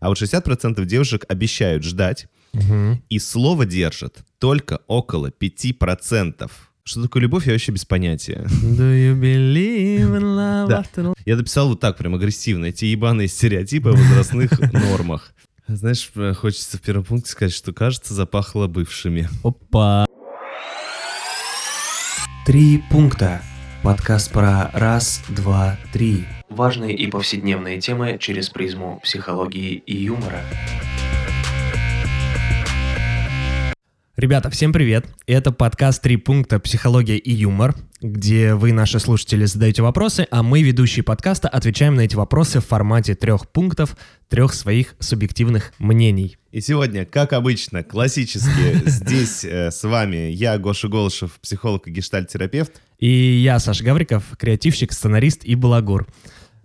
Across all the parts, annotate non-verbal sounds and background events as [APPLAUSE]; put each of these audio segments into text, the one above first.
А вот 60% девушек обещают ждать, Мгм. и слово держат только около 5%. Что такое любовь, я вообще без понятия. Do you believe in [LAUGHS] love Да. after all? Я дописал вот так, прям агрессивно, эти ебаные стереотипы о возрастных [LAUGHS] нормах. Знаешь, э, хочется в первом пункте сказать, что, кажется, запахло бывшими. Опа. Три пункта. Подкаст про раз, два, три. Важные и повседневные темы через призму психологии и юмора. Ребята, всем привет! Это подкаст «Три пункта. Психология и юмор», где вы, наши слушатели, задаете вопросы, а мы, ведущие подкаста, отвечаем на эти вопросы в формате трех пунктов, трех своих субъективных мнений. И сегодня, как обычно, классически, [LAUGHS] здесь э, с вами я, Гоша Голышев, психолог и гештальт-терапевт. И я, Саша Гавриков, креативщик, сценарист и балагур.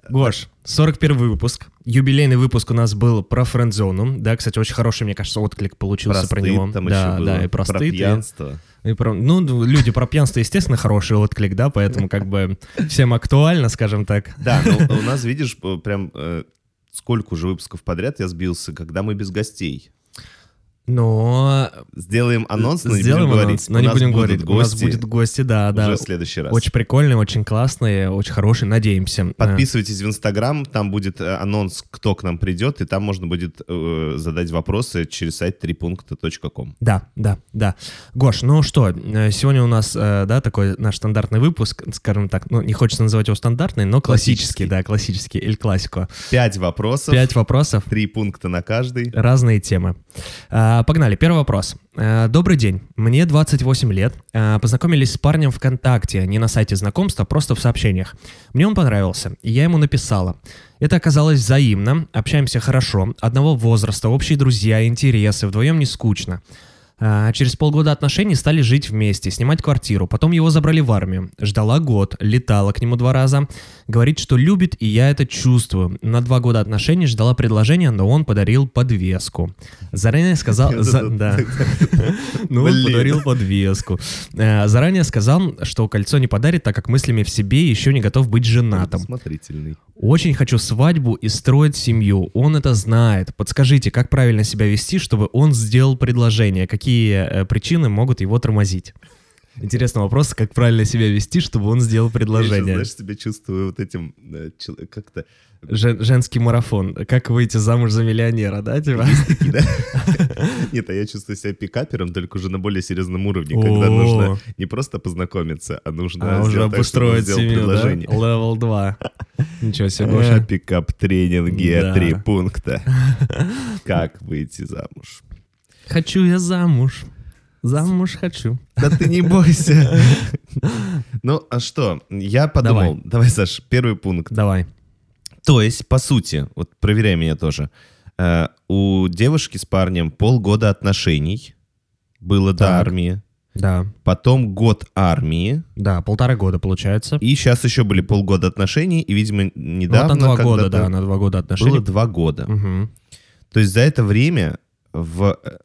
Гош, 41 выпуск. Юбилейный выпуск у нас был про френдзону. Да, кстати, очень хороший, мне кажется, отклик получился про, стыд него. там да, еще было, да, и про, про стыд, и- пьянство. и про- ну, люди про пьянство, естественно, хороший отклик, да, поэтому как бы всем актуально, скажем так. [LAUGHS] Да, но у нас, видишь, прям э, сколько уже выпусков подряд я сбился, когда мы без гостей. Но Сделаем анонс, но не сделаем будем анонс, говорить. но У не нас будем говорить. У нас гости будет гости, да, да. уже в следующий раз. Очень прикольный, очень классный, очень хороший, надеемся. Подписывайтесь в Инстаграм, там будет э, анонс, кто к нам придет, и там можно будет э, задать вопросы через сайт трипункта.ком. Да, да, да. Гош, ну что, э, сегодня у нас, э, да, такой наш стандартный выпуск, скажем так, ну, не хочется называть его стандартный, но классический, Классический. да, классический, эль классико. Пять вопросов, Пять вопросов, три пункта на каждый. разные темы. А, Погнали, первый вопрос. А, Добрый день, мне 28 лет. А, Познакомились с парнем ВКонтакте, не на сайте знакомств, а просто в сообщениях. Мне он понравился, и я ему написала. Это оказалось взаимно, общаемся хорошо, одного возраста, общие друзья, интересы, вдвоем не скучно. А, Через полгода отношений стали жить вместе, снимать квартиру. Потом его забрали в армию. Ждала год, летала к нему два раза. Говорит, что любит, и я это чувствую. На два года отношений ждала предложения, но он подарил подвеску. Заранее сказал... [LAUGHS] за- Да. [LAUGHS] Ну, он подарил подвеску. Э, Заранее сказал, что кольцо не подарит, так как мыслями в себе еще не готов быть женатым. Смотрительный. Очень хочу свадьбу и строить семью. Он это знает. Подскажите, как правильно себя вести, чтобы он сделал предложение? Какие э, причины могут его тормозить? Интересный вопрос, как правильно себя вести, чтобы он сделал Я еще, предложение. знаешь, себя чувствую вот этим э, как-то... Жен- женский марафон. Как выйти замуж за миллионера, да, типа? [LAUGHS] Нет, а я чувствую себя пикапером, только уже на более серьезном уровне, когда нужно не просто познакомиться, а нужно А уже обустроить семью, предложение. Левел 2. [LAUGHS] Ничего себе, Э, Гоша. Пикап-тренинги, три пункта. [LAUGHS] Как выйти замуж? Хочу я замуж. Замуж хочу. Да ты не бойся. Ну, а что? Я подумал. Давай, Саш, первый пункт. Давай. То есть, по сути, вот проверяй меня тоже. э, У девушки с парнем полгода отношений было до Так. армии. Да. Потом год армии. Да, полтора года получается. И сейчас еще были полгода отношений. И, видимо, недавно... вот на два года, да, на два года отношений. Было два года. Мгм. То есть за это время в э,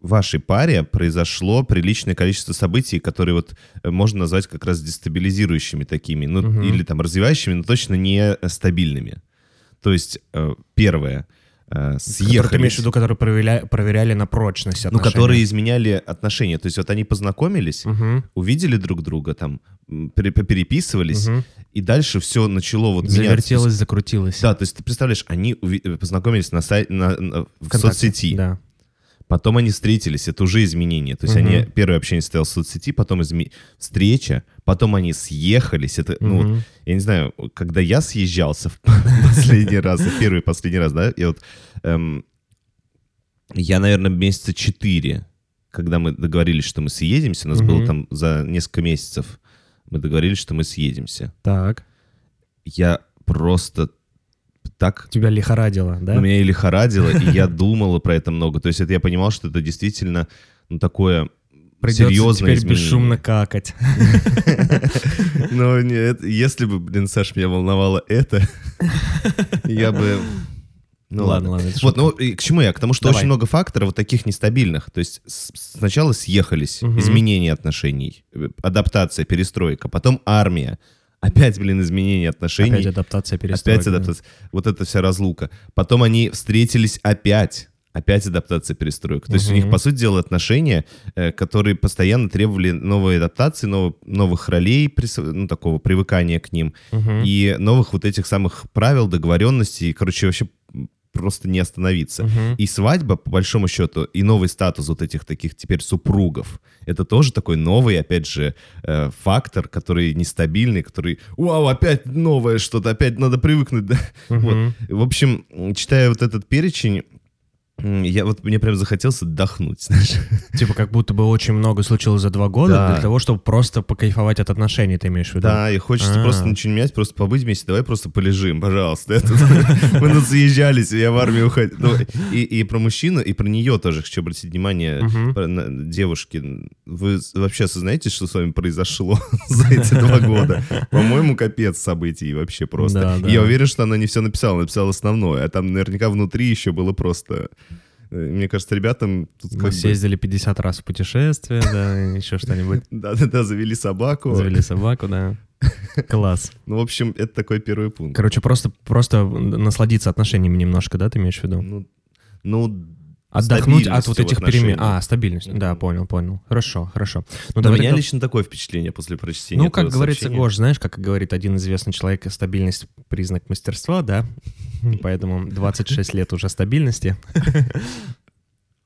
вашей паре произошло приличное количество событий, которые вот э, можно назвать как раз дестабилизирующими такими, ну Мгм. или там развивающими, но точно не э, стабильными. То есть э, первое э, Которые ты имеешь в виду, которые проверяли, проверяли на прочность ну отношений? которые изменяли отношения. То есть вот они познакомились, Мгм, увидели друг друга, там переписывались, мгм. и дальше все начало вот меняться. Завертелось, закрутилось. Да, то есть ты представляешь, они познакомились на сай- на- на- в Вконтакте, соцсети. Да. Потом они встретились, это уже изменение. То есть Мгм. они первое общение состояло в соцсети, потом изме- встреча, потом они съехались. Это, ну, вот, Мгм. я не знаю, когда я съезжался в [LAUGHS] последний раз, первый и последний раз, да, я вот, эм, я, наверное, месяца четыре, когда мы договорились, что мы съедемся, у нас было там за несколько месяцев, мы договорились, что мы съедемся. Так. Я просто так Тебя лихорадило, да? Ну, меня и лихорадило, и я думала про это много. То есть это я понимал, что это действительно ну, такое Придется серьезное теперь изменение. бесшумно какать. [LAUGHS] Но нет, если бы, блин, Саш, меня волновало это, я бы... Ну ладно. ладно, это Вот, ну и к чему я? К тому, что Давай. очень много факторов вот таких нестабильных. То есть сначала съехались, Мгм. изменение отношений, э, адаптация, перестройка, потом армия. Опять, блин, изменение отношений. Опять адаптация, перестройка. Опять адаптация. Вот эта вся разлука. Потом они встретились опять. Опять адаптация, перестройка. То есть у них, по сути дела, отношения, э, которые постоянно требовали новой адаптации, нов- новых ролей, ну, такого привыкания к ним, Мгм. и новых вот этих самых правил, договоренностей. Короче, вообще просто не остановиться. Мгм. И свадьба, по большому счету, и новый статус вот этих таких теперь супругов, это тоже такой новый, опять же, э, фактор, который нестабильный, который, вау, опять новое что-то, опять надо привыкнуть. Да? Мгм. Вот. В общем, читая вот этот перечень, я вот мне прям захотелось отдохнуть, [LAUGHS] знаешь. Типа как будто бы очень много случилось за два года Да. для того, чтобы просто покайфовать от отношений, ты имеешь в виду? Да, и хочется А. просто ничего не менять, просто побыть вместе, давай просто полежим, пожалуйста. [LAUGHS] Мы тут съезжались, я в армию уходил. Ну, И про мужчину, и про нее тоже хочу обратить внимание. Девушки, вы вообще осознаете, что с вами произошло [LAUGHS] за эти два года? По-моему, капец событий вообще просто. Я уверен, что она не все написала, написала основное, а там наверняка внутри еще было просто... э, Мне кажется, ребятам тут Мы бы... съездили 50 раз в путешествие, да, еще что-нибудь. [LAUGHS] Да-да-да, завели собаку. Завели собаку, да. [LAUGHS] Класс. Ну, в общем, это такой первый пункт. Короче, просто, просто насладиться отношениями немножко, да, ты имеешь в виду? Ну, ну Отдохнуть от вот этих перемен. А, стабильность. Да, Мгм. понял, понял. Хорошо, хорошо. Ну, У давай меня тогда- лично такое впечатление после прочтения Ну, как говорится, сообщения. Гош, знаешь, как говорит один известный человек, стабильность — признак мастерства, да? Поэтому 26 лет уже стабильности.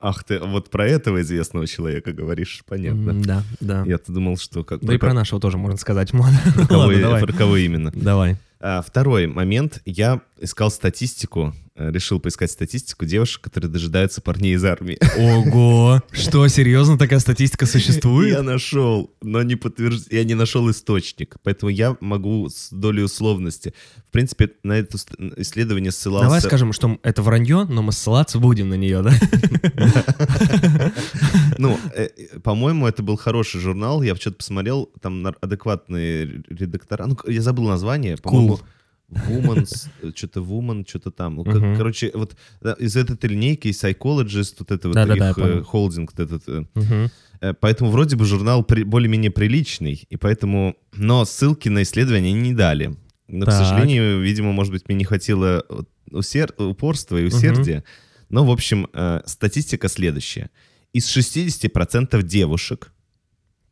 Ах ты, вот про этого известного человека говоришь, понятно. Да, да. Я-то думал, что... Как, Да и про нашего тоже можно сказать. Про кого, про именно. Давай. А, второй момент. Я искал статистику, решил поискать статистику девушек, которые дожидаются парней из армии. [LAUGHS] Ого! Что, серьезно такая статистика существует? Я нашел, но не подтвержд... я не нашел источник, поэтому я могу с долей условности. В принципе, на это исследование ссылался... Давай скажем, что это вранье, но мы ссылаться будем на нее, да? [LAUGHS] Ну, э, э, по-моему, это был хороший журнал. Я что-то посмотрел, там адекватные редактора. Ну, я забыл название. По-моему, Woman's, э, что-то Woman, что-то там. Ну, как-. Короче, вот да, из этой линейки и Psychologist, вот это вот Да-да-да, я их э, понял. холдинг, вот этот. э, э, Поэтому вроде бы журнал при- более-менее приличный, и поэтому... Но ссылки на исследования не дали. Но, к Так. сожалению, видимо, может быть, мне не хватило вот усер- упорства и усердия. Но, в общем, э, статистика следующая. Из 60% девушек,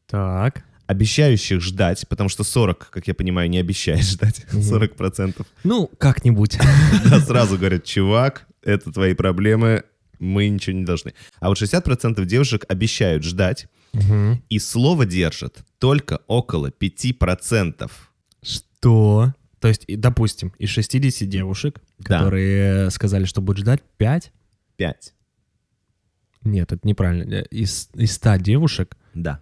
Так. Обещающих ждать, потому что 40, как я понимаю, не обещает [LAUGHS] ждать, Мгм. 40%, Ну, как-нибудь. [LAUGHS] да, сразу говорят, чувак, это твои проблемы, мы ничего не должны. А вот 60% девушек обещают ждать, и слово держат только около 5%. Что? То есть, допустим, из 60 девушек, Да. которые сказали, что будут ждать, 5? 5. Нет, это неправильно. Из, из 100 девушек Да.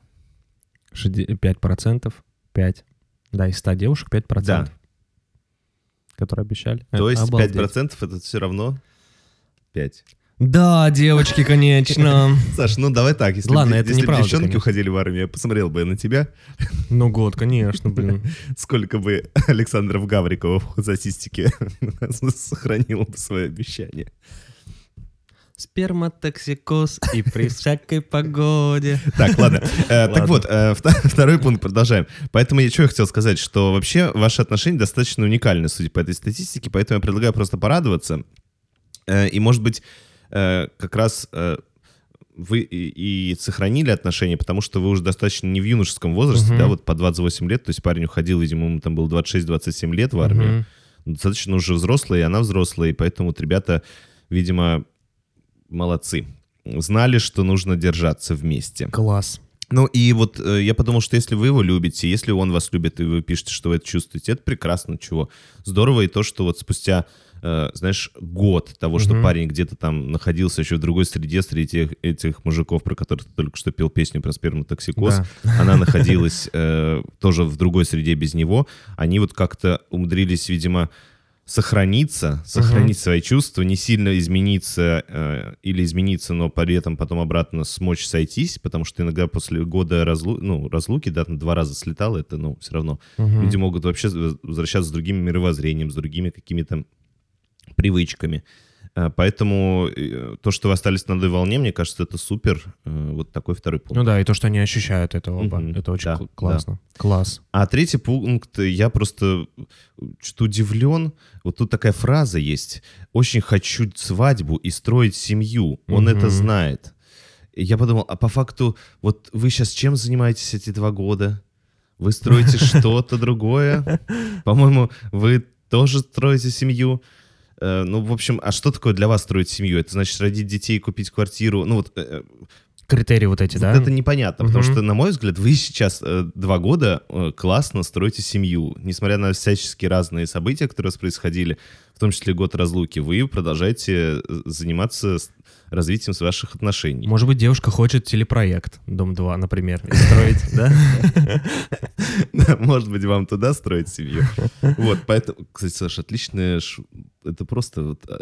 Шеди- 5%, 5. Да, из 100 девушек 5%. Да. Которые обещали. То есть обалдеть. 5% это все равно 5. Да, девочки, конечно. [LAUGHS] Саш, ну давай так, если, Ладно, б- это если неправда, девчонки конечно. уходили в армию, я посмотрел бы на тебя, [LAUGHS] Ну, год, конечно, блин. [LAUGHS] сколько бы Александров Гавриков за систики сохранил бы свое обещание. Сперматоксикоз и при всякой погоде. Так, ладно. Э, Так вот, э, [LAUGHS] второй пункт продолжаем. Поэтому я что я хотел сказать, что вообще ваши отношения достаточно уникальны, судя по этой статистике, поэтому я предлагаю просто порадоваться. Э, И, может быть, как раз вы и, и сохранили отношения, потому что вы уже достаточно не в юношеском возрасте, да, вот по 28 лет, то есть парень уходил, видимо, ему там было 26-27 лет в армию, Мгм. достаточно уже взрослая, и она взрослая, и поэтому вот ребята, видимо, молодцы. Знали, что нужно держаться вместе. Класс. Ну и вот э, я подумал, что если вы его любите, если он вас любит, и вы пишете, что вы это чувствуете, это прекрасно, чего. Здорово и то, что вот спустя, э, знаешь, год того, что Мгм. парень где-то там находился еще в другой среде, среди тех, этих мужиков, про которых ты только что пел песню про сперматоксикоз, Да. она находилась э, тоже в другой среде без него, они вот как-то умудрились, видимо, сохраниться, сохранить свои чувства, не сильно измениться э, или измениться, но при этом потом обратно смочь сойтись, потому что иногда после года разлу... ну, разлуки, да, два раза слетал, это, ну, все равно. Мгм. Люди могут вообще возвращаться с другим мировоззрением, с другими какими-то привычками. Э, Поэтому э, то, что вы остались на одной волне, мне кажется, это супер. Э, Вот такой второй пункт. Ну да, и то, что они ощущают это оба. Мгм, Это очень да, кл- классно. Класс. А третий пункт, я просто что-то удивлен. Вот тут такая фраза есть. «Очень хочу свадьбу и строить семью». Он Мгм. это знает. Я подумал, а по факту, вот вы сейчас чем занимаетесь эти два года? Вы строите [LAUGHS] что-то другое? По-моему, вы тоже строите семью. Э, Ну, в общем, а что такое для вас строить семью? Это значит родить детей, купить квартиру. Ну, вот э, Критерии вот эти, вот да? это непонятно, потому Мгм. что, на мой взгляд, вы сейчас э, два года э, классно строите семью. Несмотря на всяческие разные события, которые у вас происходили, в том числе год разлуки, вы продолжаете э, заниматься развитием ваших отношений. Может быть, девушка хочет телепроект «Дом-2», например, строить, [LAUGHS] да? Может быть, вам туда строить семью. Вот, поэтому, кстати, Саша, отличная... Это просто а,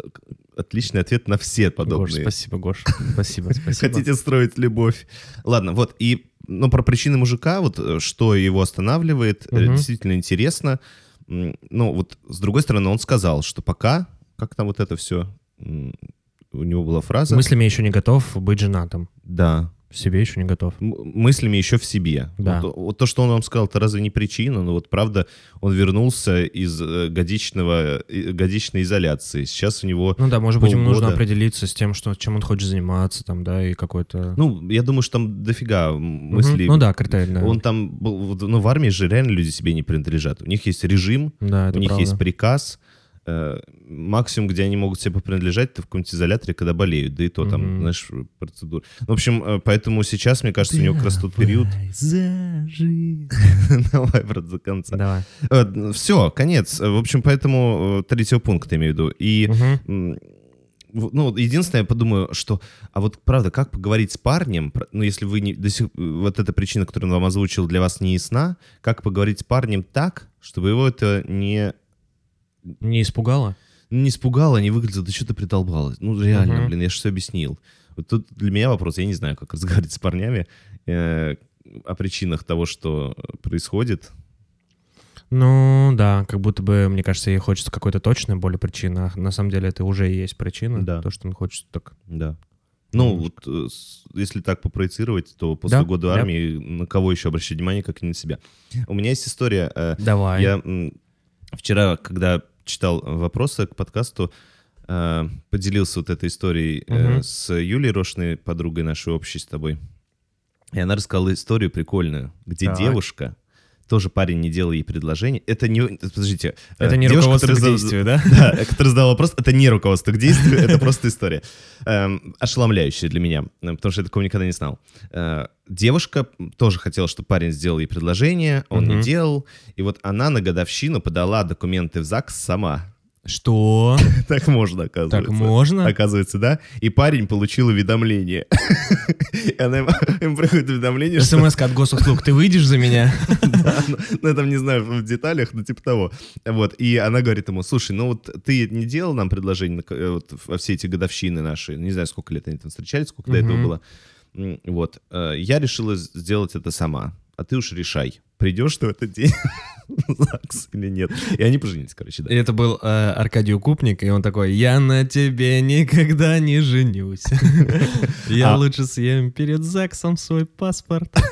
отличный ответ на все подобные спасибо, Гош. Спасибо, [LAUGHS] спасибо. Хотите строить любовь. Ладно, вот, и, ну, про причины мужика, вот, э, что его останавливает, э, действительно интересно. Ну, вот, с другой стороны, он сказал, что пока, как там вот это все, у него была фраза. Мыслями еще не готов быть женатым. Да. В себе еще не готов. М- мыслями еще в себе. Да. Вот, вот то, что он вам сказал, это разве не причина? Ну вот правда, он вернулся из э, годичного, годичной изоляции. Сейчас у него... Ну да, может быть, ему нужно полгода. определиться с тем, что, чем он хочет заниматься, там, да, и какой-то... Ну, я думаю, что там дофига мыслей. Ну да, критерий, да. Он там был, ну, в армии же реально люди себе не принадлежат. У них есть режим, Да, у них правда. есть приказ. Э, максимум, где они могут себе принадлежать, это в каком-нибудь изоляторе, когда болеют. Да и то там, Мгм. знаешь, процедура. В общем, э, поэтому сейчас, мне кажется, у него как раз тот период... [LAUGHS] Давай, брат, до конца. Давай. Все, конец. В общем, поэтому э, третьего пункта имею в виду. И в- ну, единственное, я подумаю, что, а вот правда, как поговорить с парнем, ну, если вы не, до сих, вот эта причина, которую он вам озвучил, для вас не ясна, как поговорить с парнем так, чтобы его это не, Не испугало? не испугало, не выглядело, да что ты придолбалось. Ну, реально, Мгм. блин, я же все объяснил. Вот тут для меня вопрос, я не знаю, как разговаривать с парнями э, о причинах того, что происходит. Ну, да, как будто бы, мне кажется, ей хочется какой-то точной более причины, а на самом деле это уже и есть причина, Да. то, что он хочет так... Да. Ну, Мгм. вот э, если так попроецировать, то после Да, года да. армии на кого еще обращать внимание, как не на себя. У меня есть история. э, Давай. Я вчера, когда читал вопросы к подкасту, э, поделился вот этой историей Мгм. с Юлей Рошной, подругой нашей общей с тобой. И она рассказала историю прикольную, где Так. девушка, тоже парень не делал ей предложение. Это не... Подождите. э, Это не девушка, руководство к действию, да? [LAUGHS] да, который задал вопрос, это не руководство к действию, это просто история. Эм, Ошеломляющая для меня, э, потому что я такого никогда не знал. Э, Девушка тоже хотела, чтобы парень сделал ей предложение, он не делал, и вот она на годовщину подала документы в ЗАГС сама. Что? [LAUGHS] Так можно, оказывается. Так можно? Оказывается, да. И парень получил уведомление. [LAUGHS] И она ему приходит уведомление, что смс от госуслуг, ты выйдешь за меня? [LAUGHS] да, ну, ну, я там не знаю в деталях, но типа того. Вот, и она говорит ему, слушай, ну вот ты не делал нам предложение э, вот, во все эти годовщины наши, не знаю, сколько лет они там встречались, сколько до этого было. Вот, э, я решила сделать это сама, а ты уж решай, придешь ты в этот день [LAUGHS] ЗАГС или нет. И они поженились, короче, да. И это был э, Аркадий Укупник, и он такой, я на тебе никогда не женюсь. [LAUGHS] Я А. лучше съем перед ЗАГСом свой паспорт. [LAUGHS]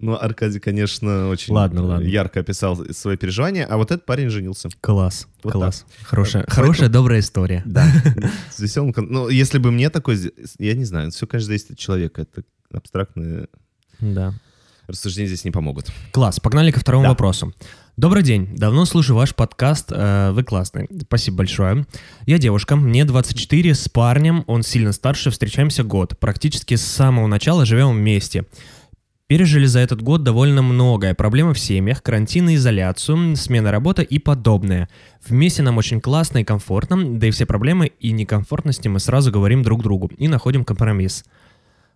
Ну, Аркадий, конечно, очень Ладно, э, ладно. ярко описал свои переживания, а вот этот парень женился. Класс, Вот класс. Хорошая, Поэтому- хорошая, добрая история. Да. С веселым... Ну, если бы мне такой... Я не знаю, все, конечно, зависит от человека. Это абстрактные Да. Рассуждения здесь не помогут. Класс, погнали ко второму Да. вопросу. Добрый день, давно слушаю ваш подкаст, э, вы классный, спасибо большое. Я девушка, мне 24, с парнем, он сильно старше, встречаемся год, практически с самого начала живем вместе. Пережили за этот год довольно многое. Проблемы в семьях, карантин и изоляцию, смена работы и подобное. Вместе нам очень классно и комфортно, да и все проблемы и некомфортности мы сразу говорим друг другу и находим компромисс.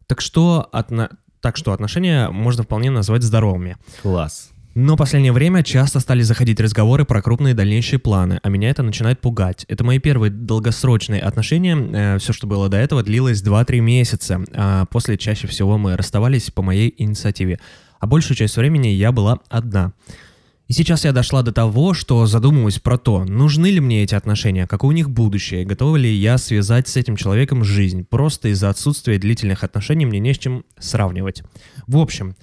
Так что, отно- так что отношения можно вполне назвать здоровыми. Класс. Но в последнее время часто стали заходить разговоры про крупные дальнейшие планы, а меня это начинает пугать. Это мои первые долгосрочные отношения. все, что было до этого, длилось 2-3 месяца. А после чаще всего мы расставались по моей инициативе. А большую часть времени я была одна. И сейчас я дошла до того, что задумываюсь про то, нужны ли мне эти отношения, какое у них будущее, готова ли я связать с этим человеком жизнь. Просто из-за отсутствия длительных отношений мне не с чем сравнивать. В общем,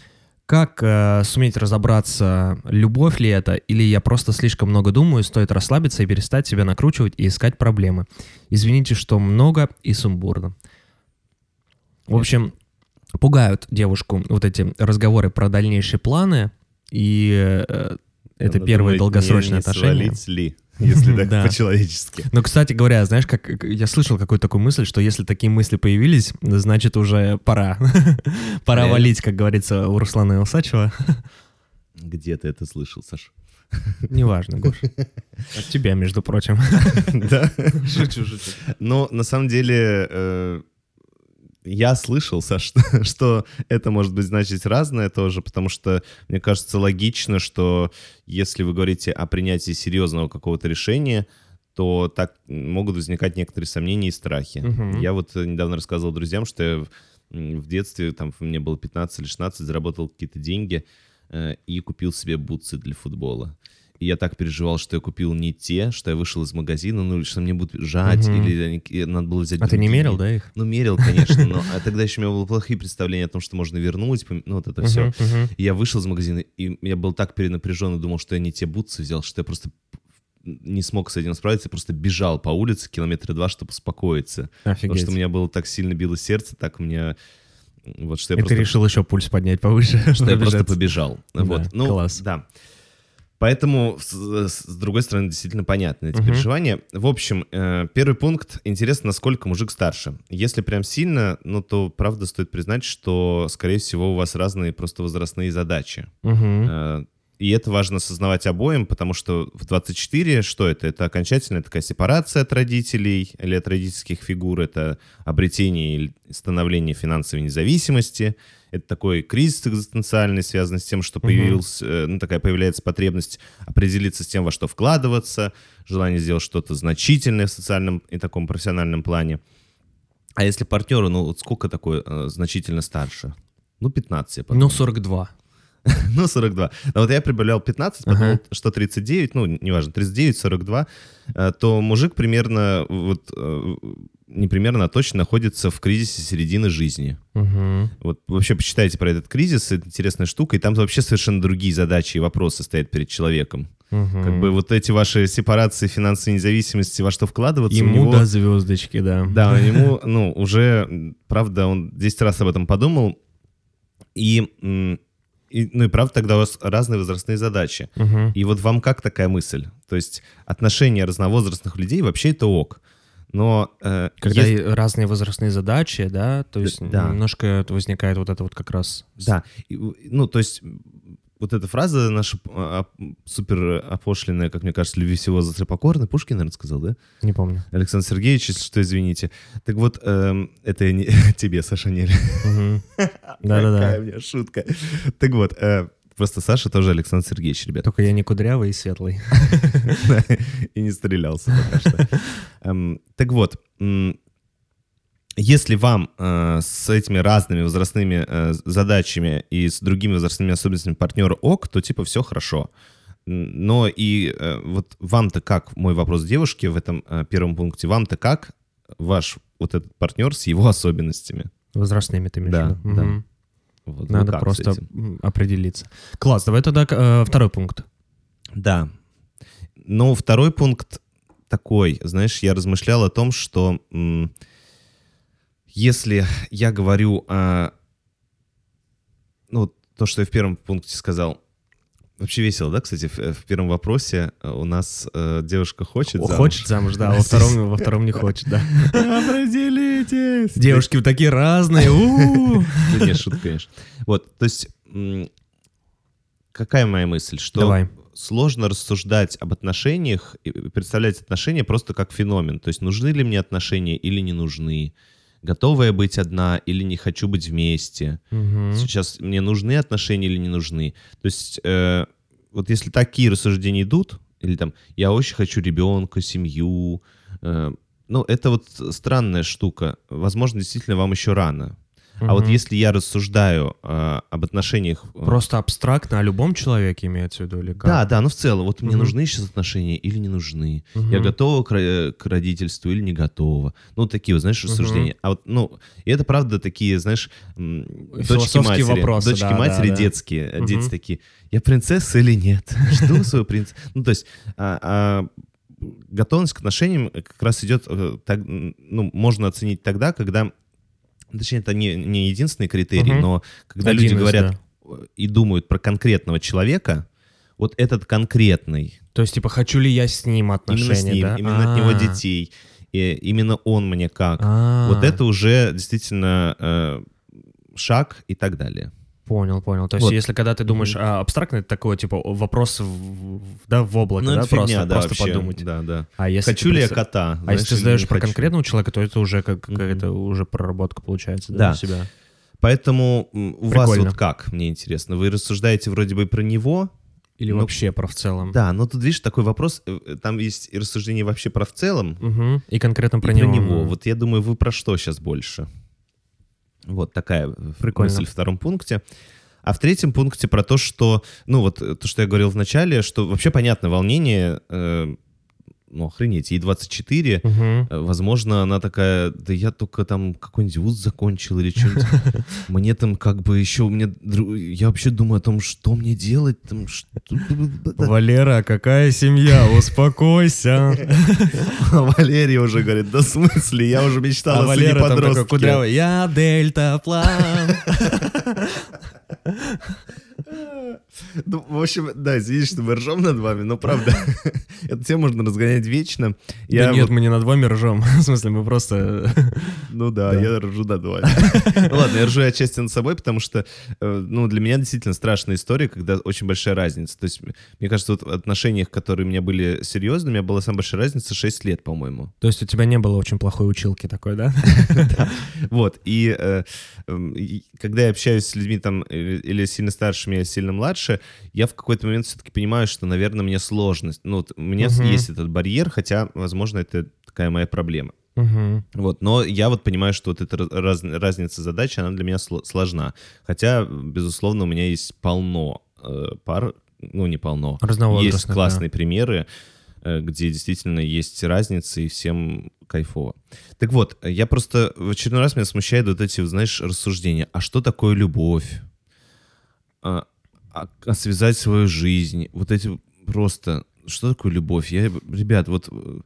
как э, суметь разобраться, любовь ли это, или я просто слишком много думаю, стоит расслабиться и перестать себя накручивать и искать проблемы. Извините, что много и сумбурно. В общем, пугают девушку вот эти разговоры про дальнейшие планы, и э, это Она первые думает, долгосрочные не- не отношения. свалить ли, если [LAUGHS] так Да. по-человечески. Но, кстати говоря, знаешь, как я слышал какую-то такую мысль, что если такие мысли появились, значит уже пора. [LAUGHS] Пора валить, как говорится у Руслана Илсачева. [LAUGHS] Где ты это слышал, Саш? Неважно, Гош. От тебя, между прочим. Да. Шучу, шучу. Но на самом деле э, я слышал, Саш, что, [LAUGHS] что это может быть значить разное тоже, потому что мне кажется логично, что если вы говорите о принятии серьезного какого-то решения, то так могут возникать некоторые сомнения и страхи. Мгм. Я вот э, недавно рассказывал друзьям, что я в детстве, там мне было 15 или 16, заработал какие-то деньги э, и купил себе бутсы для футбола. И я так переживал, что я купил не те, что я вышел из магазина, ну, или что мне будут жать, Мгм. или они- надо было взять А ты не другие. мерил, да, их? Ну, мерил, конечно, но [LAUGHS] а тогда еще у меня было плохие представления о том, что можно вернуть, ну, вот это все. Мгм, мгм. И я вышел из магазина, и я был так перенапряжен и думал, что я не те бутсы взял, что я просто не смог с этим справиться, я просто бежал по улице километра два, чтобы успокоиться. Потому Офигеть. что у меня было так сильно било сердце, так у меня... Вот что я И ты просто решил еще пульс поднять повыше. [LAUGHS] что я просто побежал. Да, вот. Ну, класс. Да. Поэтому, с, с- другой стороны, действительно понятны эти Мгм. переживания. В общем, э, первый пункт. Интересно, насколько мужик старше. Если прям сильно, ну, то, правда, стоит признать, что, скорее всего, у вас разные просто возрастные задачи. Мгм. Э, И это важно осознавать обоим, потому что в 24 что это? Это окончательная такая сепарация от родителей или от родительских фигур, это обретение или становление финансовой независимости, это такой кризис экзистенциальный, связанный с тем, что Мгм. появился, э, ну, такая появляется потребность определиться с тем, во что вкладываться, желание сделать что-то значительное в социальном и таком профессиональном плане. А если партнеру, ну, вот сколько такое э, значительно старше? Ну, 15, я подумал. [LAUGHS] Ну, 42. Ну, 42. Но вот я прибавлял 15, Ага. подумал, что 39, ну, неважно, 39, 42, э, то мужик примерно, вот, э, не примерно, а точно находится в кризисе середины жизни. Мгм. Вот вообще почитайте про этот кризис, это интересная штука, и там вообще совершенно другие задачи и вопросы стоят перед человеком. Мгм. Как бы вот эти ваши сепарации финансовой независимости, во что вкладываться, Ему него... до звездочки, да. Да, ему, [LAUGHS] ну, уже, правда, он 10 раз об этом подумал. И, и, ну и правда, тогда у вас разные возрастные задачи. Мгм. И вот вам как такая мысль? То есть отношения разновозрастных людей вообще это ок. Но э, Когда и разные возрастные задачи, да, то есть да. немножко возникает вот это вот как раз... Да, и, ну то есть вот эта фраза наша а, супер опошленная, как мне кажется, «Люби всего за покорно», Пушкин, наверное, сказал, да? Не помню. Александр Сергеевич, если что, извините. Так вот, эм, это не [LAUGHS] тебе, Саша, не Мгм. [LAUGHS] Какая Да-да-да. у меня шутка. Так вот, э, просто Саша тоже Александр Сергеевич, ребят. Только я не кудрявый и светлый. [LAUGHS] И не стрелялся пока что. Эм, Так вот, если вам э, с этими разными возрастными э, задачами и с другими возрастными особенностями партнера ок, то типа все хорошо. Но и э, вот вам-то как, мой вопрос девушке в этом э, первом пункте, вам-то как ваш вот этот партнер с его особенностями? Возрастными ты имеешь Да, в виду? да. Мгм. Вот Надо просто определиться. Класс, давай тогда э, второй пункт. Да. Но второй пункт такой, знаешь, я размышлял о том, что если я говорю о... Ну, то, что я в первом пункте сказал, Вообще весело, да, кстати, в, в первом вопросе э, у нас э, девушка хочет замуж. Хочет замуж, да, а во втором, во втором не хочет, да. [LAUGHS] Определитесь! Девушки такие разные. Да нет, шутка, конечно. Вот, то есть, какая моя мысль? Что Давай. сложно рассуждать об отношениях и представлять отношения просто как феномен. То есть, нужны ли мне отношения или не нужны? Готова я быть одна или не хочу быть вместе? Мгм. Сейчас мне нужны отношения или не нужны? То есть, э, вот если такие рассуждения идут, или там, я очень хочу ребенка, семью, э, ну, это вот странная штука. Возможно, действительно, вам еще рано. А вот если я рассуждаю э, об отношениях... э, Просто абстрактно о любом человеке имеется в виду или как? Да, да, ну в целом, вот мне Мгм. нужны сейчас отношения или не нужны? Мгм. Я готова к, к родительству или не готова? Ну, такие, вот, знаешь, рассуждения. А вот, ну, и это правда такие, знаешь, дочки матери, вопросы, дочки да, матери да, да. детские, Мгм. дети такие, я принцесса или нет? [LAUGHS] Жду свою принцессу. Ну, то есть, а, а, готовность к отношениям как раз идет, э, так, ну, можно оценить тогда, когда, точнее, это не, не единственный критерий, Мгм. но когда Один люди из, говорят да. и думают про конкретного человека, вот этот конкретный, То есть, типа, хочу ли я с ним отношения, именно с ним, да? именно от него А. детей, и именно он мне как. А, Вот это уже действительно э, шаг и так далее. Понял, понял. То есть, Вот. если когда ты думаешь а, абстрактно, это такой, типа, вопрос в, да, в облако, да, это просто, фигня, да, просто вообще. подумать. Да, да. А если Хочу ли я кота? А если ты задаешь про хочу? конкретного человека, то это уже как Мгм. какая-то уже проработка получается, да, Да. на себя. Поэтому у вас Прикольно. вот как, мне интересно, вы рассуждаете вроде бы про него, Или Ну, вообще про в целом. да, но тут, видишь, такой вопрос, э, э, там есть и рассуждение вообще про в целом, Мгм. И конкретно про и него. про него. Вот я думаю, вы про что сейчас больше? Вот такая Прикольно. мысль в втором пункте. А в третьем пункте про то, что, ну вот то, что я говорил в начале, что вообще понятно волнение, э, ну охренеть, ей 24, Мгм. э, возможно, она такая, да я только там какой-нибудь вуз закончил или что-нибудь. [LAUGHS] Мне там как бы еще, мне, я вообще думаю о том, что мне делать, там, что... [LAUGHS] Валера, какая семья? Успокойся. [LAUGHS] А Валерия уже говорит, да в смысле, я уже мечтал А о сыне подростке. Я дельтаплан. Ну, в общем, да, извините, что мы ржем над вами, но правда, [LAUGHS] эту тему можно разгонять вечно. Я Да нет, вот- мы не над вами ржем. [LAUGHS] В смысле, мы просто... [LAUGHS] Ну да, Да. я ржу над вами. Ну ладно, я ржу отчасти над собой, потому что, э, ну, для меня действительно страшная история, когда очень большая разница. То есть, мне кажется, вот в отношениях, которые у меня были серьезными, у меня была самая большая разница 6 лет, по-моему. То есть у тебя не было очень плохой училки такой, да? Вот, и, э, эм, и когда я общаюсь с людьми там э, или сильно старше меня, сильно младше, я в какой-то момент все-таки понимаю, что, наверное, мне сложность. Ну, вот у меня Мгм. есть этот барьер, хотя, возможно, это такая моя проблема. Мгм. Вот, но я вот понимаю, что вот эта раз- разница задач, она для меня сло- сложна. Хотя, безусловно, у меня есть полно э, пар, ну, не полно, есть Разновозрастных, да. классные примеры, э, где действительно есть разница и всем кайфово. Так вот, я просто в очередной раз меня смущают вот эти, знаешь, рассуждения. А что такое любовь? А, а- а связать свою жизнь? Вот эти просто... Что такое любовь? Я, ребят, вот... э,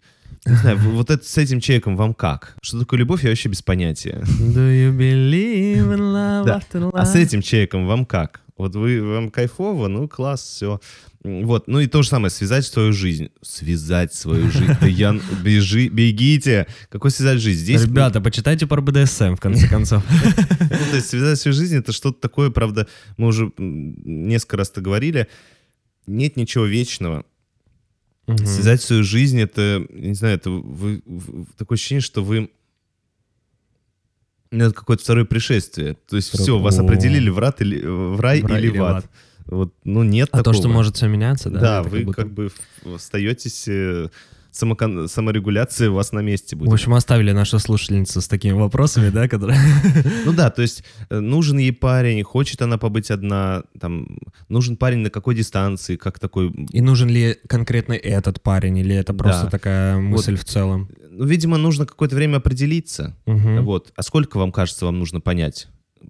Не знаю, вот это, с этим человеком вам как? Что такое любовь, я вообще без понятия. Do you believe in [LAUGHS] love Да. after А с life? этим человеком вам как? Вот вы, вам кайфово, ну класс, все. Вот, ну и то же самое, связать свою жизнь. Связать свою жизнь. Да я, [LAUGHS] бежи, бегите. Какой связать жизнь? Здесь, Ребята, почитайте про БДСМ, в конце концов. [LAUGHS] ну, то есть связать свою жизнь, это что-то такое, правда, мы уже несколько раз это говорили, нет ничего вечного. Мгм. Связать свою жизнь, это, не знаю, это вы, такое ощущение, что вы... ну, Это какое-то второе пришествие. То есть все, вас определили в, рад или, в рай, В рай или или в в ад. ад. Вот, ну нет А то, такого. что может все меняться, да? Да, вы будто- как бы остаетесь... э, самокон- саморегуляция у вас на месте будет. В общем, оставили нашу слушательницу с такими вопросами, да, которые... [LAUGHS] Ну да, то есть э, нужен ей парень, хочет она побыть одна, там, нужен парень на какой дистанции, как такой... И нужен ли конкретно этот парень, или это просто Да. такая мысль в целом? Ну, видимо, нужно какое-то время определиться. Мгм. Вот. А сколько вам кажется, вам нужно понять?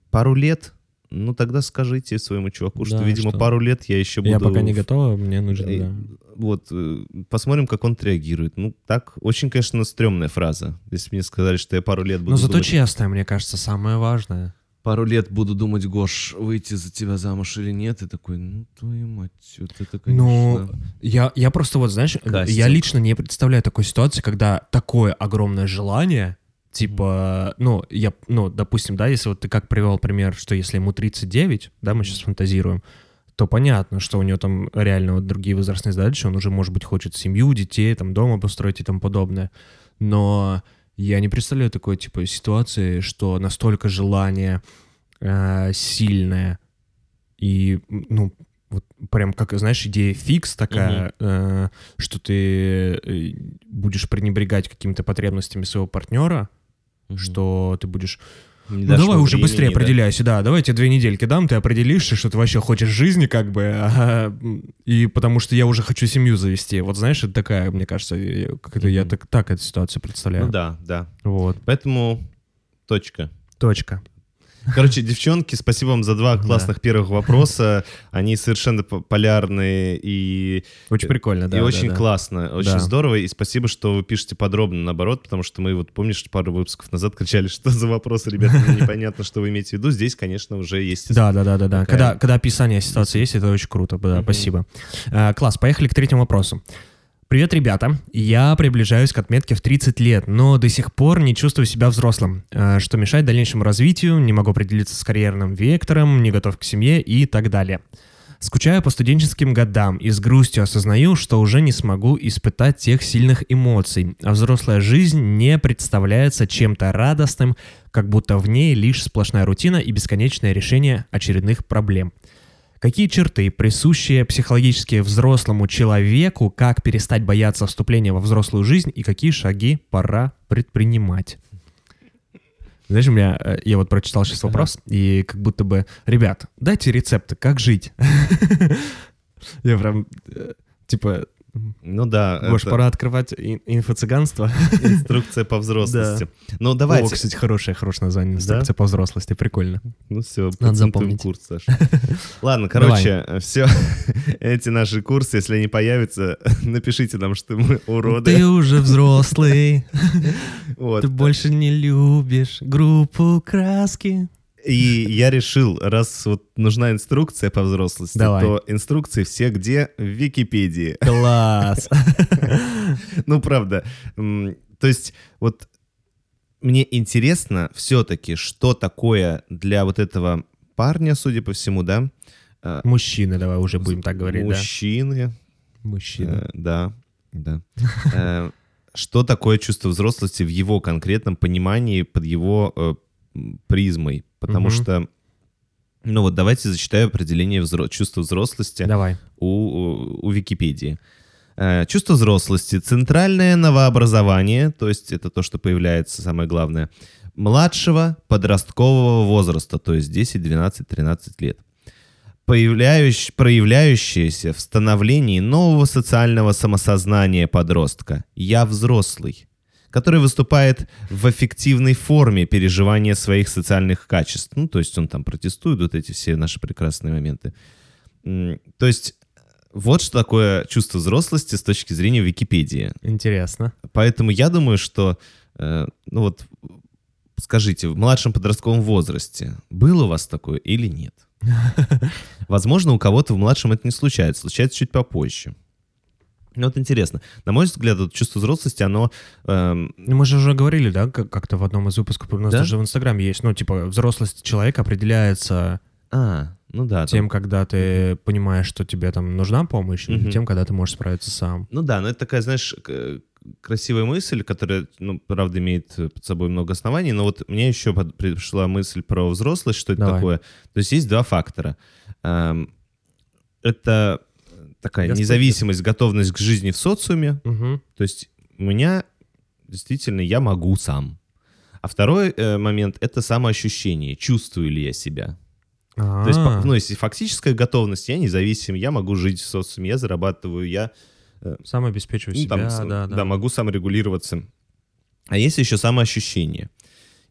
Пару лет? Ну, тогда скажите своему чуваку, что, Да, видимо, что пару лет я еще буду... Я пока не готова, мне нужно, Э, да. Вот, э, посмотрим, как он отреагирует. Ну, так, очень, конечно, стрёмная фраза. Если мне сказали, что я пару лет буду Но зато думать... честное, мне кажется, самое важное. Пару лет буду думать, Гош, выйти за тебя замуж или нет, и такой, ну, твою мать, вот это, Ну, конечно... Я, я просто вот, знаешь, Кастинг. я лично не представляю такой ситуации, когда такое огромное желание, типа, ну, я, ну, допустим, да, если вот ты как привел пример, что если ему 39, да, мы сейчас фантазируем, то понятно, что у него там реально вот другие возрастные задачи, он уже, может быть, хочет семью, детей, там, дом обустроить и тому подобное. Но я не представляю такой, типа, ситуации, что настолько желание э, сильное и, ну, вот прям как, знаешь, идея фикс такая, э, что ты э, будешь пренебрегать какими-то потребностями своего партнера, Мгм. что ты будешь Ну давай уже быстрее да. определяйся, да. Давай я тебе две недельки дам, ты определишься, что ты вообще хочешь жизни, как бы, [LAUGHS] а, и потому что я уже хочу семью завести. Вот знаешь, это такая, мне кажется, я- как это я так, так эту ситуацию представляю. Ну да, да. Вот, Поэтому точка. точка. Короче, девчонки, спасибо вам за два классных первых вопроса. Они совершенно полярные и, Очень прикольно, да. и да, очень классно, очень здорово. И спасибо, что вы пишете подробно, наоборот, потому что мы, вот помнишь, пару выпусков назад кричали, [LAUGHS] что за вопросы, ребята, непонятно, что вы имеете в виду. Здесь, конечно, уже есть... Да, да, да, да, да. Когда, описание ситуации есть, это очень круто. Спасибо. А, класс, поехали к третьему вопросу. Привет, ребята. Я приближаюсь к отметке в 30 лет, но до сих пор не чувствую себя взрослым, а, что мешает дальнейшему развитию, не могу определиться с карьерным вектором, не готов к семье и так далее. Скучаю по студенческим годам и с грустью осознаю, что уже не смогу испытать тех сильных эмоций, а взрослая жизнь не представляется чем-то радостным, как будто в ней лишь сплошная рутина и бесконечное решение очередных проблем. Какие черты, присущие психологически взрослому человеку, как перестать бояться вступления во взрослую жизнь и какие шаги пора предпринимать? Знаешь, у меня, э, я вот прочитал сейчас Ага. вопрос, и как будто бы, ребят, дайте рецепты, как жить. [LAUGHS] Я прям, э, типа, Ну да, Гош, это пора открывать ин- инфо-цыганство. инструкция по взрослости. Ну давайте. О, кстати, хорошее, хорошее название, Да? инструкция по взрослости, прикольно. Ну все, Надо запомнить. курс, Саша. [LAUGHS] Ладно, короче, все [LAUGHS] эти наши курсы, если они появятся, [LAUGHS] напишите нам, что мы уроды. Ты уже взрослый, Вот. ты больше не любишь группу краски. И я решил, раз вот нужна инструкция по взрослости, Давай. то инструкции все где? В Википедии. Класс. [LAUGHS] Ну, правда. То есть, вот мне интересно все-таки, что такое для вот этого парня, судя по всему, да? э, Мужчины, давай уже будем так говорить, да? Мужчины. Мужчины. э, Да, да. Э, Что такое чувство взрослости в его конкретном понимании, под его э, призмой? Потому Мгм. что, ну вот давайте зачитаю определение взро- чувства взрослости Давай. у, у- у Википедии. Э, Чувство взрослости. Центральное новообразование, то есть это то, что появляется, самое главное, младшего подросткового возраста, то есть 10, 12, 13 лет. Появляющ- проявляющееся в становлении нового социального самосознания подростка «я взрослый», который выступает в эффективной форме переживания своих социальных качеств. Ну, то есть он там протестует, вот эти все наши прекрасные моменты. То есть вот что такое чувство взрослости с точки зрения Википедии. Интересно. Поэтому я думаю, что, э, ну вот, скажите, в младшем подростковом возрасте было у вас такое или нет? [LAUGHS] Возможно, у кого-то в младшем это не случается, случается чуть попозже. Ну вот интересно. На мой взгляд, вот чувство взрослости, оно... эм, Ну, Мы же уже говорили, да, как- как-то в одном из выпусков, у нас Да? даже в Инстаграме есть, ну, типа, взрослость человека определяется а, ну да. там- тем, когда ты понимаешь, что тебе там нужна помощь, или Мгм. тем, когда ты можешь справиться сам. Ну да, но это такая, знаешь, красивая мысль, которая, ну, правда, имеет под собой много оснований, но вот мне еще пришла мысль про взрослость, что это Давай. такое. То есть есть два фактора. Эм, Это такая Господи. независимость, готовность к жизни в социуме. Мгм. То есть у меня действительно я могу сам. А второй э, момент — это самоощущение. Чувствую ли я себя? То есть, А, ну, если фактическая готовность, я независим, я могу жить в социуме, я зарабатываю, я Сам обеспечиваю ну, себя, там, с- да, да. могу саморегулироваться. А есть еще самоощущение.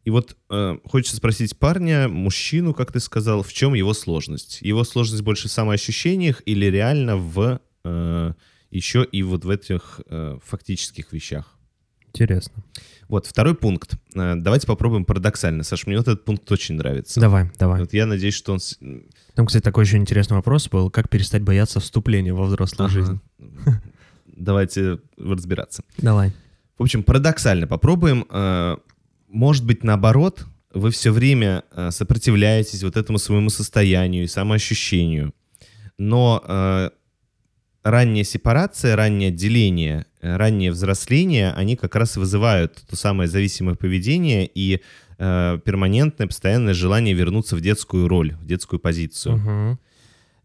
И вот э, хочется спросить парня, мужчину, как ты сказал, в чем его сложность? Его сложность больше в самоощущениях или реально в э, еще и вот в этих э, фактических вещах? Интересно. Вот, второй пункт. Э, давайте попробуем парадоксально. Саш, мне вот этот пункт очень нравится. Давай, давай. Вот я надеюсь, что он... Там, кстати, такой еще интересный вопрос был, как перестать бояться вступления во взрослую Ага. жизнь. Давайте разбираться. Давай. В общем, парадоксально попробуем. Может быть, наоборот, вы все время э, сопротивляетесь вот этому своему состоянию и самоощущению. Но э, ранняя сепарация, раннее отделение, э, раннее взросление, они как раз и вызывают то самое зависимое поведение и э, перманентное, постоянное желание вернуться в детскую роль, в детскую позицию. Мгм.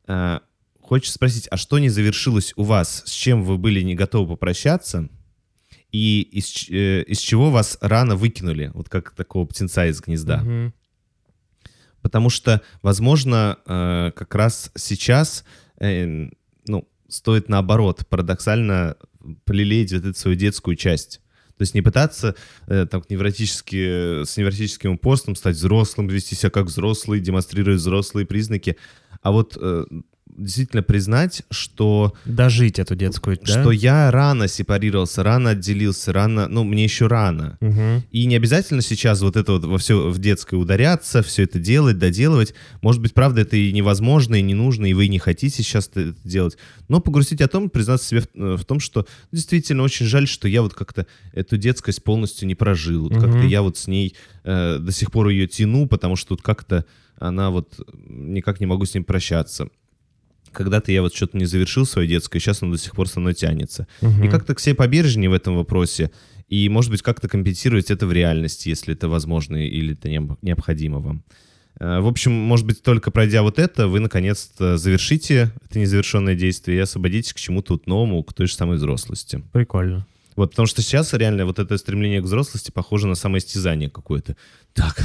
Э, Хочется спросить, а что не завершилось у вас? С чем вы были не готовы попрощаться? И из, э, из чего вас рано выкинули? Вот как такого птенца из гнезда. Мгм. Потому что, возможно, э, как раз сейчас, э, ну, стоит наоборот, парадоксально полелеять вот эту свою детскую часть. То есть не пытаться э, там невротически, с невротическим упорством стать взрослым, вести себя как взрослый, демонстрировать взрослые признаки, а вот э, действительно признать, что... Дожить эту детскую, да? Что я рано сепарировался, рано отделился, рано... Ну, мне еще рано. Угу. И не обязательно сейчас вот это вот во все в детское ударяться, все это делать, доделывать. Может быть, правда, это и невозможно, и не нужно, и вы не хотите сейчас это делать. Но погрустить о том, признаться себе в, э, в том, что действительно очень жаль, что я вот как-то эту детскость полностью не прожил. Вот Мгм. Как-то я вот с ней э, до сих пор ее тяну, потому что тут как-то она вот никак не могу с ним прощаться. Когда-то я вот что-то не завершил свое детское, сейчас оно до сих пор со мной тянется. Мгм. И как-то к себе побережнее в этом вопросе. И, может быть, как-то компенсировать это в реальности, если это возможно или это необ- необходимо вам. Э, В общем, может быть, только пройдя вот это, вы наконец-то завершите это незавершенное действие и освободитесь к чему-то вот новому, к той же самой взрослости. Прикольно. Вот, потому что сейчас реально вот это стремление к взрослости похоже на самоистязание какое-то. Так,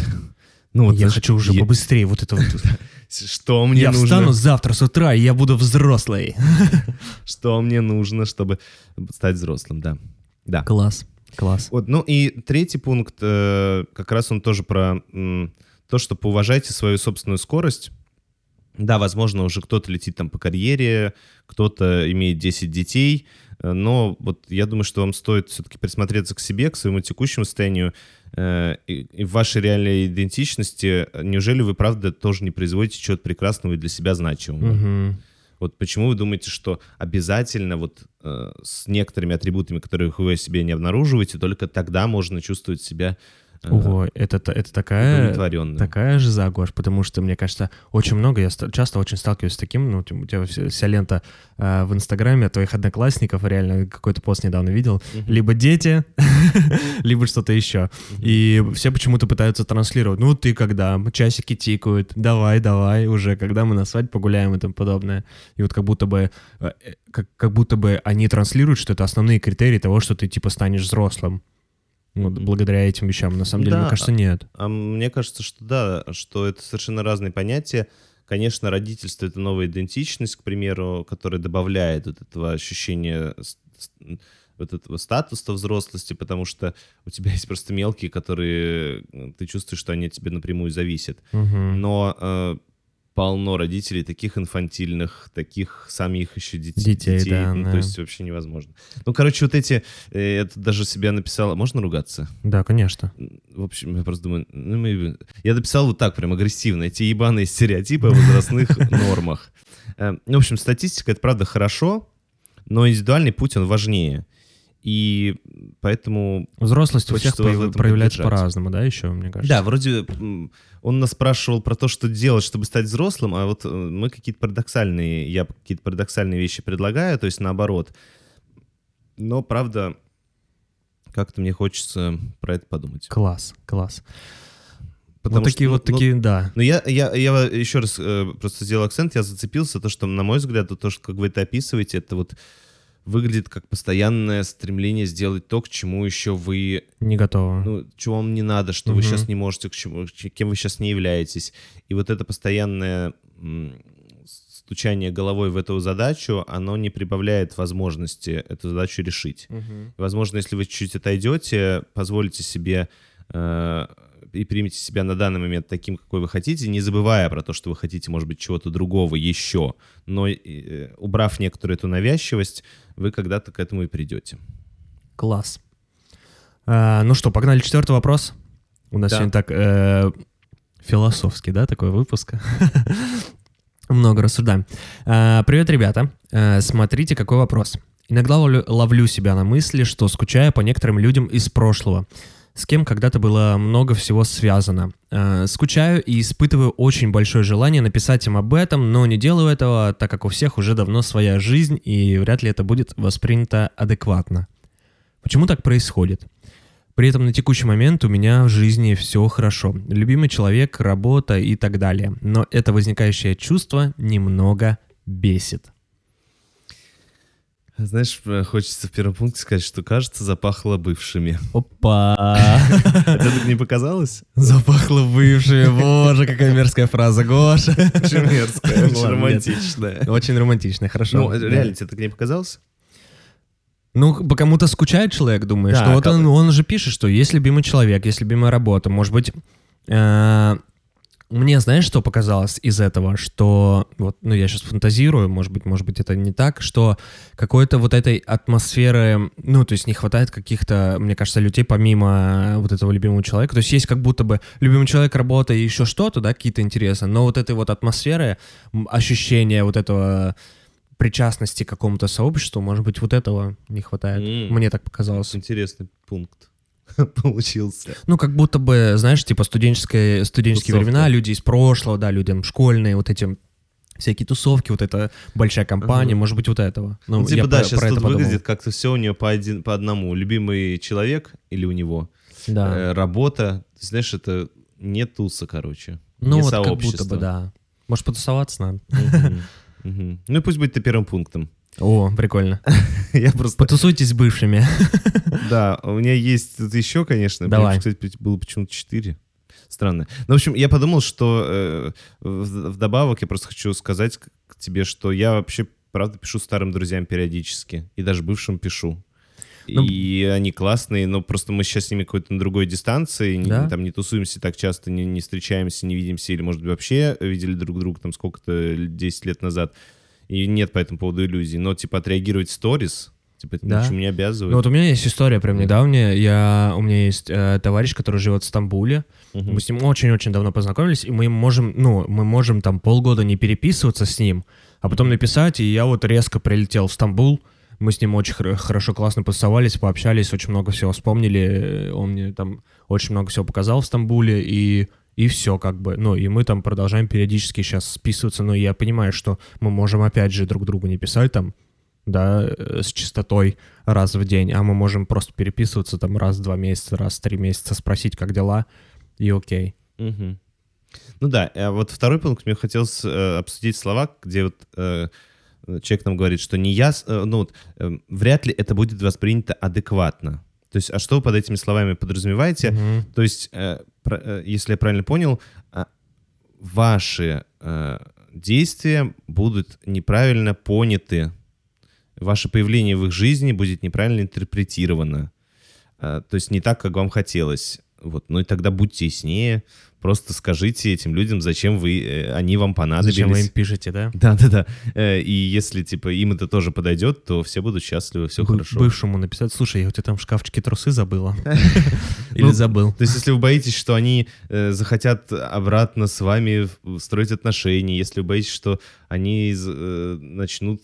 ну вот... я хочу уже я- побыстрее вот это вот. [LAUGHS] Что мне я нужно? встану завтра с утра, и я буду взрослый. [LAUGHS] Что мне нужно, чтобы стать взрослым, да. Да. Класс, класс. Вот, ну и третий пункт, э, как раз он тоже про то, что поуважайте свою собственную скорость. Да, возможно, уже кто-то летит там по карьере, кто-то имеет 10 детей, но вот я думаю, что вам стоит все-таки присмотреться к себе, к своему текущему состоянию э, и, в вашей реальной идентичности. Неужели вы, правда, тоже не производите чего-то прекрасного и для себя значимого? Мгм. Вот почему вы думаете, что обязательно вот э, с некоторыми атрибутами, которых вы о себе не обнаруживаете, только тогда можно чувствовать себя э, Ого, это, это такая, такая же загош, потому что, мне кажется, очень много, я часто очень сталкиваюсь с таким, ну, у тебя вся, вся лента э, в Инстаграме твоих одноклассников, реально какой-то пост недавно видел, Мгм. либо дети, [LAUGHS] либо что-то еще. И все почему-то пытаются транслировать, ну, ты когда, часики тикают, давай, давай, уже, когда мы на свадьбе погуляем и тому подобное. И вот как будто бы, э, э, как, как будто бы они транслируют, что это основные критерии того, что ты, типа, станешь взрослым. Вот, благодаря этим вещам. На самом деле, Да. мне кажется, нет. А мне кажется, что да, что это совершенно разные понятия. Конечно, родительство — это новая идентичность, к примеру, которая добавляет вот этого ощущения вот этого статуса взрослости, потому что у тебя есть просто мелкие, которые э, ты чувствуешь, что они от тебя напрямую зависят. Мгм. Но э, полно родителей таких инфантильных, таких самих еще детей. Детей, да, ну, да. То есть вообще невозможно. Ну, короче, вот эти... э, я тут даже себя написал... Можно ругаться? Да, конечно. В общем, я просто думаю... Ну, мы- Я дописал вот так прям агрессивно. Эти ебаные стереотипы о возрастных [LAUGHS] нормах. Э, ну, В общем, статистика — это правда хорошо, но индивидуальный путь, он важнее. И поэтому Взрослость у всех Хочется вас в прояв- этом проявляется по-разному, да, еще, мне кажется? Да, вроде он нас спрашивал про то, что делать, чтобы стать взрослым, а вот э, мы какие-то парадоксальные, я какие-то парадоксальные вещи предлагаю, то есть наоборот. Но, правда, как-то мне хочется про это подумать. Класс, класс. Потому вот такие что, вот ну, такие, да. Ну, я, я, я еще раз э, просто сделал акцент, я зацепился, то, что, на мой взгляд, то, что, как вы это описываете, это вот выглядит как постоянное стремление сделать то, к чему еще вы Не готово. ну, чего вам не надо, что вы Мгм. сейчас не можете, к чему, кем вы сейчас не являетесь. И вот это постоянное стучание головой в эту задачу, оно не прибавляет возможности эту задачу решить. Мгм. Возможно, если вы чуть-чуть отойдете, позволите себе э, и примите себя на данный момент таким, какой вы хотите, не забывая про то, что вы хотите, может быть, чего-то другого еще, но э, убрав некоторую эту навязчивость, вы когда-то к этому и придете. Класс. А, ну что, погнали четвертый вопрос. У нас Да. сегодня так э, философский, да, такой выпуск. [LAUGHS] Много рассуждаем. А, Привет, ребята. А, Смотрите, какой вопрос. Иногда ловлю, ловлю себя на мысли, что скучаю по некоторым людям из прошлого, с кем когда-то было много всего связано. А, Скучаю и испытываю очень большое желание написать им об этом, но не делаю этого, так как у всех уже давно своя жизнь, и вряд ли это будет воспринято адекватно. Почему так происходит? При этом на текущий момент у меня в жизни все хорошо. Любимый человек, работа и так далее. Но это возникающее чувство немного бесит. Знаешь, э, хочется в первом пункте сказать, что, кажется, запахло бывшими. Опа! Это так не показалось? Запахло бывшие. Боже, какая мерзкая фраза, Гоша. Очень мерзкая, очень романтичная. Очень романтично, хорошо. Ну, реально, тебе так не показалось? Ну, по кому-то скучает человек, думаешь, Да, что вот он, он же пишет, что есть любимый человек, есть любимая работа. Может быть, э, мне, знаешь, что показалось из этого? Что, вот, ну, я сейчас фантазирую, может быть, может быть, это не так, что какой-то вот этой атмосферы, ну, то есть не хватает каких-то, мне кажется, людей помимо вот этого любимого человека. То есть есть как будто бы любимый человек, работа и еще что-то, да, какие-то интересы, но вот этой вот атмосферы, м, ощущения вот этого причастности к какому-то сообществу, может быть, вот этого не хватает. М. Мне так показалось. Интересный пункт [LAUGHS] получился. Ну, как будто бы, знаешь, типа студенческие, студенческие Тусовка. времена, люди из прошлого, да, людям школьные, вот эти всякие тусовки, вот эта большая компания, Ага. может быть, вот этого. Ну, Ну, типа, да, про- сейчас про это тут выглядит как-то все у нее по, один, по одному. Любимый человек или у него, Да. э, работа. Ты знаешь, это не туса, короче. ну, не вот как будто сообщество. бы, да. Может, потусоваться надо? [LAUGHS] Ну и пусть будет ты первым пунктом. О, прикольно. [LAUGHS] Я просто... Потусуйтесь с бывшими. [LAUGHS] Да, у меня есть тут еще, конечно. Давай. Кстати, было почему-то 4. Странно. Ну, в общем, я подумал, что э, в- вдобавок я просто хочу сказать к тебе, что я вообще, правда, пишу старым друзьям периодически. И даже бывшим пишу. Ну, и они классные, но просто мы сейчас с ними какой-то на другой дистанции, не- Да? там не тусуемся так часто, не, не встречаемся, не видимся, или, может быть, вообще видели друг друга там сколько-то, 10 лет назад. И нет по этому поводу иллюзий. Но, типа, отреагировать в сторис, типа, Да. ничему не обязывает. Ну, вот у меня есть история прям недавняя. Я, у меня есть э, товарищ, который живет в Стамбуле. Мгм. Мы с ним очень-очень давно познакомились, и мы можем, ну, мы можем там полгода не переписываться с ним, а потом написать, и я вот резко прилетел в Стамбул, мы с ним очень хор- хорошо, классно потусовались, пообщались, очень много всего вспомнили, он мне там очень много всего показал в Стамбуле, и, и все как бы, ну, и мы там продолжаем периодически сейчас списываться, но я понимаю, что мы можем опять же друг другу не писать там, да, э, с частотой раз в день, а мы можем просто переписываться там раз в два месяца, раз в три месяца, спросить, как дела, и окей. Мгм. Ну да, а вот второй пункт мне хотелось э, обсудить слова, где вот э, человек нам говорит, что не я, э, ну вот, э, вряд ли это будет воспринято адекватно. То есть, а что вы под этими словами подразумеваете? Мгм. То есть, э, э, если я правильно понял, а, ваши э, действия будут неправильно поняты, ваше появление в их жизни будет неправильно интерпретировано. А, То есть не так, как вам хотелось. Вот. Ну и тогда будьте яснее, просто скажите этим людям, зачем вы, э, они вам понадобились. Зачем вы им пишете, да? Да-да-да. Э, И если, типа, им это тоже подойдет, то все будут счастливы, все Бы- хорошо. Бывшему написать, слушай, я у тебя там в шкафчике трусы забыла. [LAUGHS] Или Ну, забыл. То есть, если вы боитесь, что они э, захотят обратно с вами строить отношения, если вы боитесь, что они начнут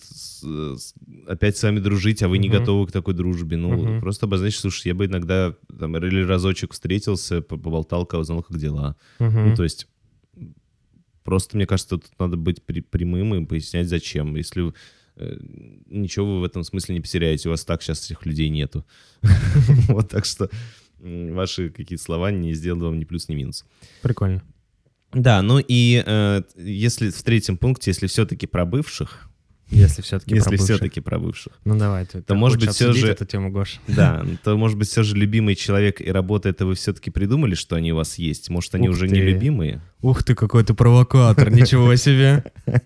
опять с вами дружить, а вы не готовы к такой дружбе, ну, просто обозначьте, слушай, я бы иногда там или разочек встретился, по- поболтал, кого узнал, как дела. Мгм. Ну, то есть, просто, мне кажется, тут надо быть при- прямым и пояснять, зачем. Если э, ничего вы в этом смысле не потеряете, у вас так сейчас этих людей нету. [LAUGHS] Вот так что ваши какие-то слова не сделают вам ни плюс, ни минус. Прикольно. Да, ну и э, если в третьем пункте, если все-таки про бывших, Если все-таки если все-таки про бывших, Ну давай, ты, ты может быть, обсудить же- эту тему, Гош. [LAUGHS] да, то, может быть, все же любимый человек и работа это вы все-таки придумали, что они у вас есть? Может, они Ух уже ты. не любимые? Ух ты, какой ты провокатор, ничего себе. [LAUGHS]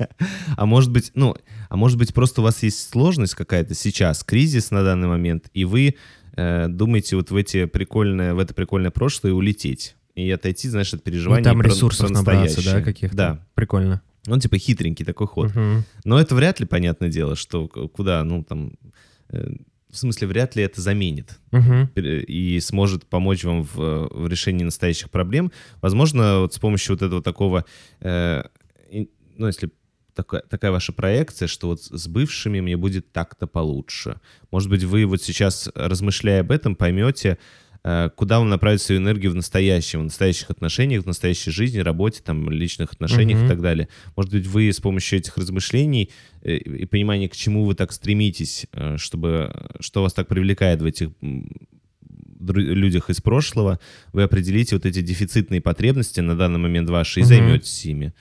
А может быть, ну, а может быть, просто у вас есть сложность какая-то сейчас, кризис на данный момент, и вы э, думаете вот в эти прикольное, в это прикольное прошлое улететь и отойти, знаешь, от Ну переживаний там про- ресурсов про набраться, да, каких-то? Да. Прикольно. Он типа хитренький такой ход. Мгм. Но это вряд ли, понятное дело, что куда, ну, там, э, в смысле, вряд ли это заменит пер- и сможет помочь вам в, э, в решении настоящих проблем. Возможно, вот с помощью вот этого такого, э, ну, если такая, такая ваша проекция, что вот с бывшими мне будет так-то получше. Может быть, вы вот сейчас, размышляя об этом, поймете, куда вам направить свою энергию в настоящем, в настоящих отношениях, в настоящей жизни, работе, там, личных отношениях Мгм. и так далее. Может быть, вы с помощью этих размышлений э, и понимания, к чему вы так стремитесь, э, чтобы, что вас так привлекает в этих людях из прошлого, вы определите вот эти дефицитные потребности на данный момент ваши и Мгм. займетесь ими.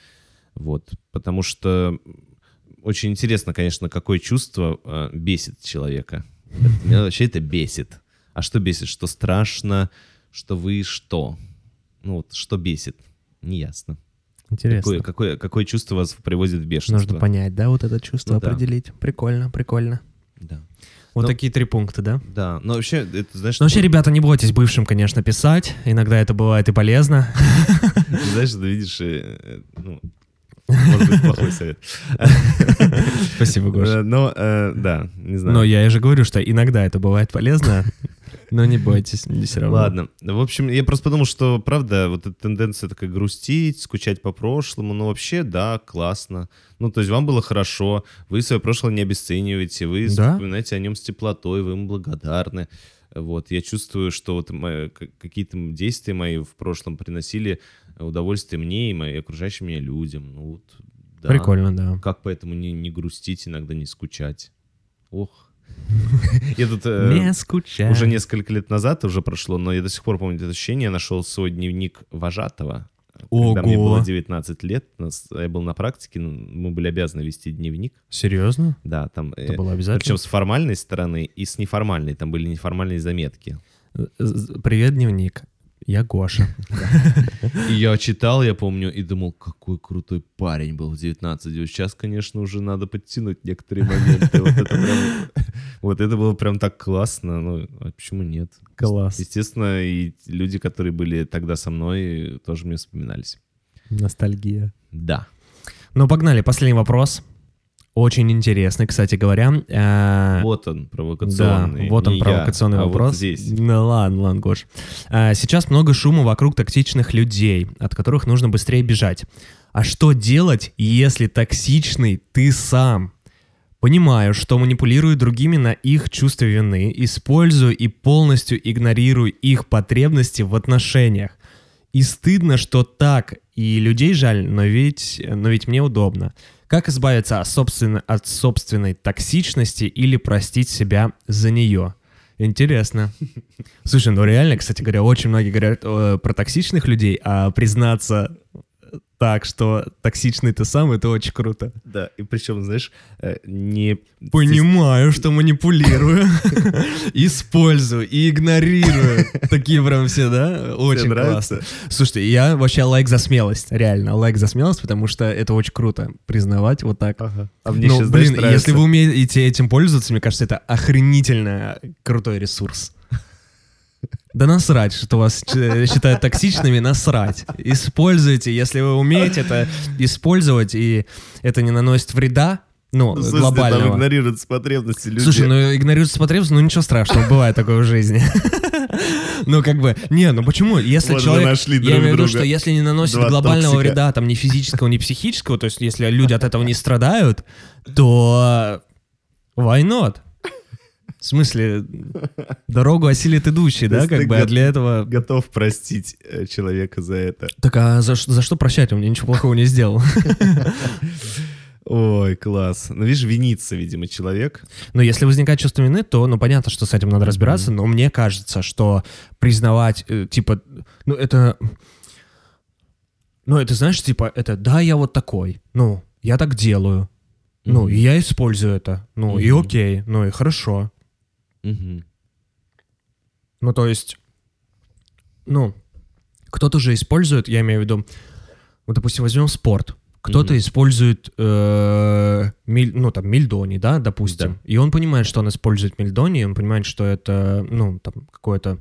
Вот. Потому что очень интересно, конечно, какое чувство э, бесит человека. Меня вообще это бесит. А что бесит? Что страшно? Что вы что? Ну вот, что бесит? Неясно. Интересно. Какое, какое, какое чувство вас приводит в бешенство? Нужно понять, да, вот это чувство Ну да. определить. Прикольно, прикольно. Да. Вот Ну, такие три пункта, да? Да, но вообще, это, знаешь, Ну, вообще, такой- ребята, не бойтесь бывшим, конечно, писать. Иногда это бывает и полезно. [LAUGHS] знаешь, ты видишь, э, э, ну, может быть, плохой совет. [LAUGHS] Спасибо, Э, Но, да, не знаю. Но я же говорю, что иногда это бывает полезно, но не бойтесь, не все равно. Ладно. В общем, я просто подумал, что, правда, вот эта тенденция такая грустить, скучать по прошлому, ну, вообще, да, классно. Ну, то есть вам было хорошо, вы свое прошлое не обесцениваете, вы Да. вспоминаете о нем с теплотой, вы ему благодарны. Вот, я чувствую, что вот какие-то действия мои в прошлом приносили удовольствие мне и моим окружающим меня людям. Ну, вот, да. Прикольно, да. Как поэтому не, не грустить, иногда не скучать? Ох. [LAUGHS] Я тут... э, Не уже несколько лет назад уже прошло, но я до сих пор помню это ощущение. Я нашел свой дневник вожатого. Когда мне Ого. было 19 лет, нас- я был на практике, ну, мы были обязаны вести дневник. Серьезно? Да, там... Это было обязательно? Причем с формальной стороны и с неформальной. Там были неформальные заметки. Привет, дневник. Я Гоша. И я читал, я помню, и думал, какой крутой парень был в 19. И вот Сейчас, конечно, уже надо подтянуть некоторые моменты. Вот это, прям- вот это было прям так классно. Ну, а почему нет? Класс. Естественно, и люди, которые были тогда со мной, тоже мне вспоминались. Ностальгия. Да. Ну, погнали. Последний вопрос. Очень интересный, кстати говоря. Э, Вот он, Да, провокационный. вот он Не я, провокационный а вот вопрос. здесь. Ну ладно, ладно, Гош. А, Сейчас много шума вокруг токсичных людей, от которых нужно быстрее бежать. А что делать, если токсичный ты сам? Понимаю, что манипулирую другими на их чувство вины, использую и полностью игнорирую их потребности в отношениях. И стыдно, что так, и людей жаль, но ведь, но ведь мне удобно. Как избавиться от, собственно, от собственной токсичности или простить себя за нее? Интересно. Слушай, ну реально, кстати говоря, очень многие говорят э, про токсичных людей, а признаться так, что токсичный ты сам, это очень круто. Да, и причем, знаешь, э, не... Понимаю, что манипулирую, [LAUGHS] использую и игнорирую. Такие прям все, да? Очень классно. Слушайте, я вообще лайк за смелость, реально, лайк за смелость, потому что это очень круто признавать вот так. А мне Ну, блин, если вы умеете этим пользоваться, мне кажется, это охренительно крутой ресурс. Да насрать, что вас считают токсичными, насрать. Используйте, если вы умеете это использовать, и это не наносит вреда, ну, Ну, в смысле, там глобального. игнорируются потребности людей. Слушай, ну игнорируется потребность, ну ничего страшного, бывает такое в жизни. Ну, как бы, не, ну почему? Если Вот человек, нашли я друг имею в виду, что если не наносит глобального токсика. вреда, там, ни физического, ни психического, то есть если люди от этого не страдают, то why not? В смысле, дорогу осилит идущий, да, как бы, а для этого... Готов простить э, человека за это. Так а за, за что прощать? Он мне ничего плохого не сделал. Ой, класс. Ну, видишь, винится, видимо, человек. Но если возникает чувство вины, то, ну, понятно, что с этим надо разбираться, но мне кажется, что признавать, э, типа, ну, это... Ну, это, знаешь, типа, это, да, я вот такой, ну, я так делаю, ну, Мгм. и я использую это, ну, и Мгм. окей, ну, и хорошо. Мгм. Ну, то есть, ну, кто-то же использует, я имею в виду, вот, допустим, возьмем спорт. Кто-то Мгм. использует, э, мель- ну, там, мельдони, да, допустим. Да. И он понимает, что он использует мельдони, и он понимает, что это, ну, там, какое-то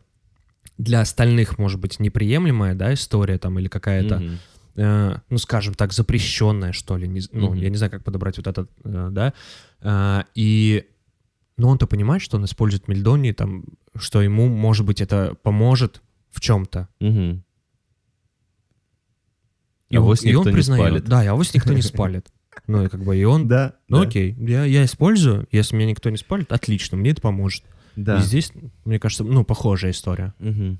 для остальных, может быть, неприемлемая, да, история там, или какая-то, Мгм. э, ну, скажем так, запрещенная, что ли, не ну, Мгм. я не знаю, как подобрать вот этот, э, да, Э, и, но он-то понимает, что он использует мельдони, там, что ему, может быть, это поможет в чем-то. Мгм. И Авось он, и он никто не признает. спалит. Да, и авось никто не спалит. [LAUGHS] Ну, и как бы, и он, Да. ну, да, окей, я, я использую, если меня никто не спалит, отлично, мне это поможет. Да. И здесь, мне кажется, ну, похожая история. Мгм.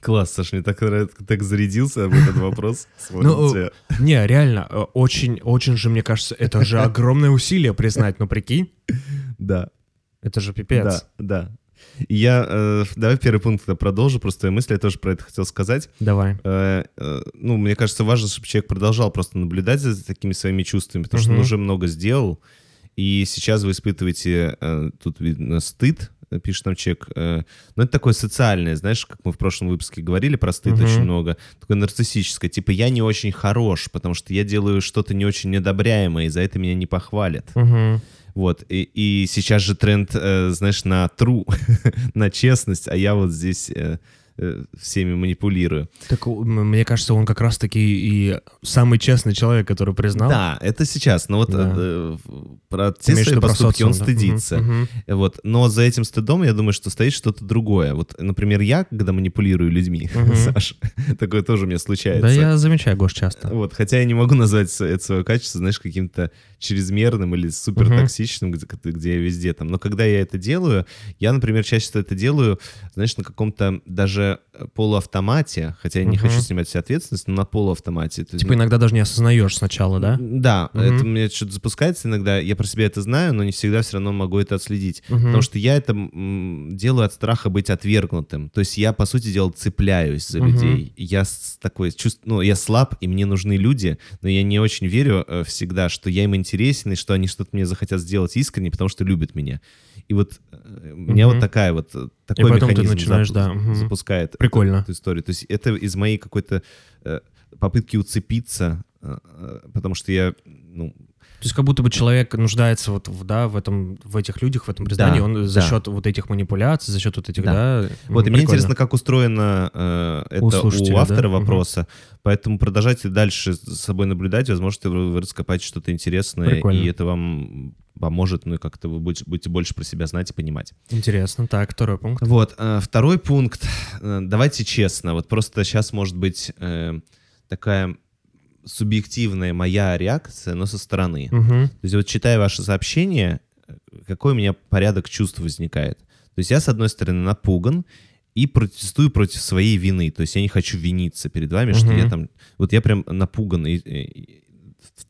Класс, Саш, мне так, так зарядился об этот вопрос. [LAUGHS] Ну, тебя. Не, реально, э, очень, очень же, мне кажется, это же [LAUGHS] огромное усилие признать, ну, прикинь, Да. Это же пипец. Да, да. Я, э, давай первый пункт тогда продолжу, просто мысли, я тоже про это хотел сказать. Давай. Э, э, ну, мне кажется, важно, чтобы человек продолжал просто наблюдать за такими своими чувствами, потому что он уже много сделал, и сейчас вы испытываете, э, тут видно, стыд, пишет нам человек. э, но это такое социальное, знаешь, как мы в прошлом выпуске говорили про стыд Мгм. очень много, такое нарциссическое, типа я не очень хорош, потому что я делаю что-то не очень недобряемое, и за это меня не похвалят. Мгм. Вот, и, и сейчас же тренд, э, знаешь, на true, [LAUGHS] на честность, а я вот здесь э, всеми манипулирую. Так мне кажется, он как раз-таки и самый честный человек, который признал. Да, это сейчас, но вот Да. э, про те имеешь свои поступки он да? Стыдится. мгм. Вот. Но за этим стыдом, я думаю, что стоит что-то другое. Вот, например, я, когда манипулирую людьми, [LAUGHS] Мгм. Саш, такое тоже у меня случается. Да я замечаю, Гош, часто. Вот, хотя я не могу назвать это свое качество, знаешь, каким-то чрезмерным или супер токсичным, где, где я везде там. Но когда я это делаю, я, например, чаще всего это делаю, знаешь, на каком-то даже э, полуавтомате, хотя я не Мгм. хочу снимать всю ответственность, но на полуавтомате. Типа иногда даже не осознаешь сначала, да? Да, Мгм. это у меня что-то запускается иногда, я про себя это знаю, но не всегда все равно могу это отследить. Мгм. Потому что я это делаю от страха быть отвергнутым. То есть я, по сути дела, цепляюсь за Мгм. людей. Я такой чувств... ну, я слаб, и мне нужны люди, но я не очень верю э, всегда, что я им интересен, и что они что-то мне захотят сделать искренне, потому что любят меня. И вот э, у меня Мгм. вот такая вот, э, такой потом ты механизм начинаешь, запу- да, мгм. запускает эту- Прикольно. эту историю. То есть это из моей какой-то э, попытки уцепиться, э, э, потому что я, ну, То есть как будто бы человек нуждается вот в, да, в, этом, в этих людях, в этом признании, Да, он за да. счет вот этих манипуляций, за счет вот этих, Да. да. Вот, и мне интересно, как устроено э, это У у, да? автора Мгм. вопроса. Поэтому продолжайте дальше с собой наблюдать. Возможно, вы, вы раскопаете что-то интересное, Прикольно. и это вам поможет, ну как-то вы будете, будете больше про себя знать и понимать. Интересно. Так, второй пункт. Вот, э, второй пункт. Э, давайте честно, вот просто сейчас может быть э, такая субъективная моя реакция, но со стороны. Мгм. То есть вот читая ваше сообщение, какой у меня порядок чувств возникает. То есть я, с одной стороны, напуган и протестую против своей вины. То есть я не хочу виниться перед вами, что Мгм. я там... Вот я прям напуган. И- и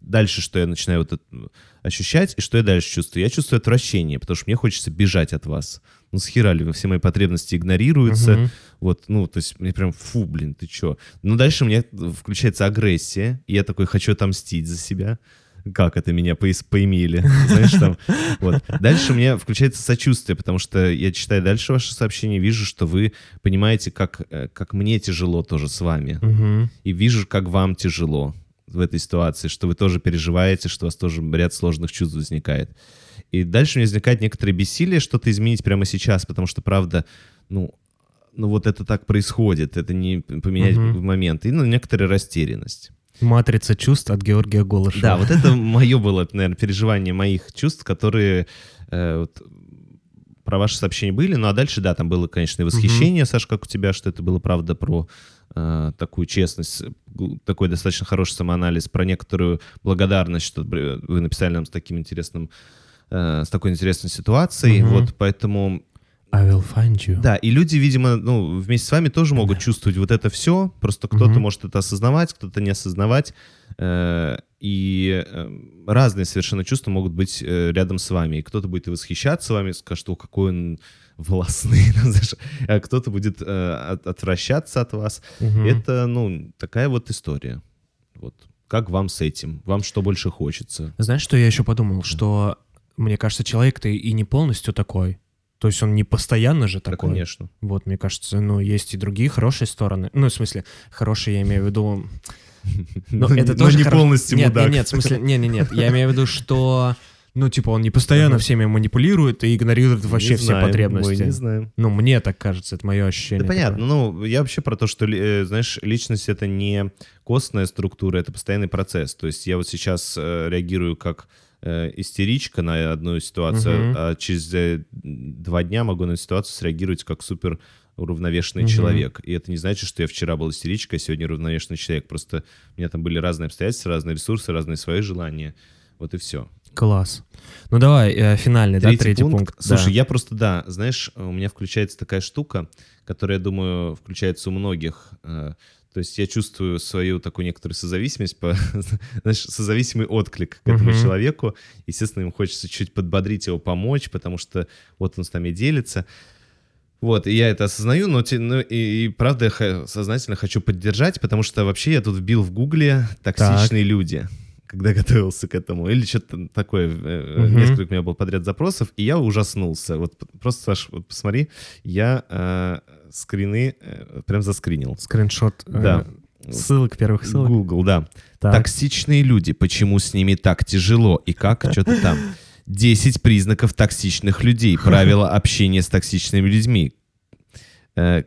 дальше, что я начинаю вот это ощущать, и что я дальше чувствую? Я чувствую отвращение, потому что мне хочется бежать от вас. Ну, схера ли, все мои потребности игнорируются. Мгм. Вот, ну, то есть мне прям, фу, блин, ты чё? Но дальше у меня включается агрессия, и я такой хочу отомстить за себя. Как это меня поис- поимели, [LAUGHS] знаешь, там. Вот. Дальше у меня включается сочувствие, потому что я читаю дальше ваше сообщение, вижу, что вы понимаете, как, э, как мне тяжело тоже с вами. Мгм. И вижу, как вам тяжело в этой ситуации, что вы тоже переживаете, что у вас тоже ряд сложных чувств возникает. И дальше у меня возникает некоторое бессилие что-то изменить прямо сейчас, потому что, правда, ну, ну вот это так происходит, это не поменять Мгм. в момент. И ну, некоторая растерянность. Матрица чувств от Георгия Голышева. Да, вот это [LAUGHS] мое было, наверное, переживание моих чувств, которые э, вот, про ваши сообщения были. Ну а дальше, да, там было, конечно, и восхищение, Саш, как у тебя, что это было, правда, про э, такую честность, такой достаточно хороший самоанализ, про некоторую благодарность, что бр- вы написали нам с таким интересным, э, с такой интересной ситуацией. Мгм. Вот, поэтому I will find you. да, и люди, видимо, ну, вместе с вами тоже могут чувствовать вот это все. Просто кто-то Мгм. может это осознавать, кто-то не осознавать. Э, И э, разные совершенно чувства могут быть э, рядом с вами. И кто-то будет и восхищаться вами, скажет, что какой он [LAUGHS] знаешь, а кто-то будет э, от- отвращаться от вас. Мгм. Это, ну, такая вот история. Вот. Как вам с этим? Вам что больше хочется? Знаешь, что я еще подумал? Что, мне кажется, человек-то и не полностью такой. То есть он не постоянно же Да, такой. конечно. Вот, мне кажется, ну, есть и другие хорошие стороны. Ну, в смысле, хорошие, я имею в виду... [LAUGHS] Ну, Но это не- тоже но не полностью. Нет, нет, в смысле, нет, нет, нет. Я имею в виду, что, ну, типа, он не постоянно Ага. всеми манипулирует и игнорирует вообще Не все знаем, потребности. ой, не знаем. Ну, мне так кажется, это мое ощущение. Да понятно. такое. Ну, я вообще про то, что, э, знаешь, личность — это не костная структура, это постоянный процесс. То есть я вот сейчас э, реагирую как э, истеричка на одну ситуацию, Мгм. а через два дня могу на ситуацию среагировать как супер уравновешенный Мгм. человек. И это не значит, что я вчера был истеричкой, а сегодня уравновешенный человек. Просто у меня там были разные обстоятельства, разные ресурсы, разные свои желания. Вот и все. Класс. Ну, давай, э, финальный, да, третий пункт. да. Слушай, я просто, да, знаешь, у меня включается такая штука, которая, я думаю, включается у многих. э, То есть я чувствую свою такую некоторую созависимость, по, [LAUGHS] знаешь, созависимый отклик к этому Мгм. человеку. Естественно, ему хочется чуть подбодрить его, помочь, потому что вот он с нами делится. Вот, и я это осознаю, но, те- ну, и, и правда я сознательно хочу поддержать, потому что вообще я тут вбил в гугле «токсичные люди», когда [LAUGHS] готовился к этому, или что-то такое, Мгм. несколько у меня было подряд запросов, и я ужаснулся. Вот просто, Саш, вот посмотри, я э, скрины э, прям заскринил. Скриншот э, Да. ссылок, первых ссылок. Google, да. Так. Токсичные люди, почему с ними так тяжело и как, [LAUGHS] что-то там. 10 признаков токсичных людей, [LAUGHS] правила общения с токсичными людьми. Э,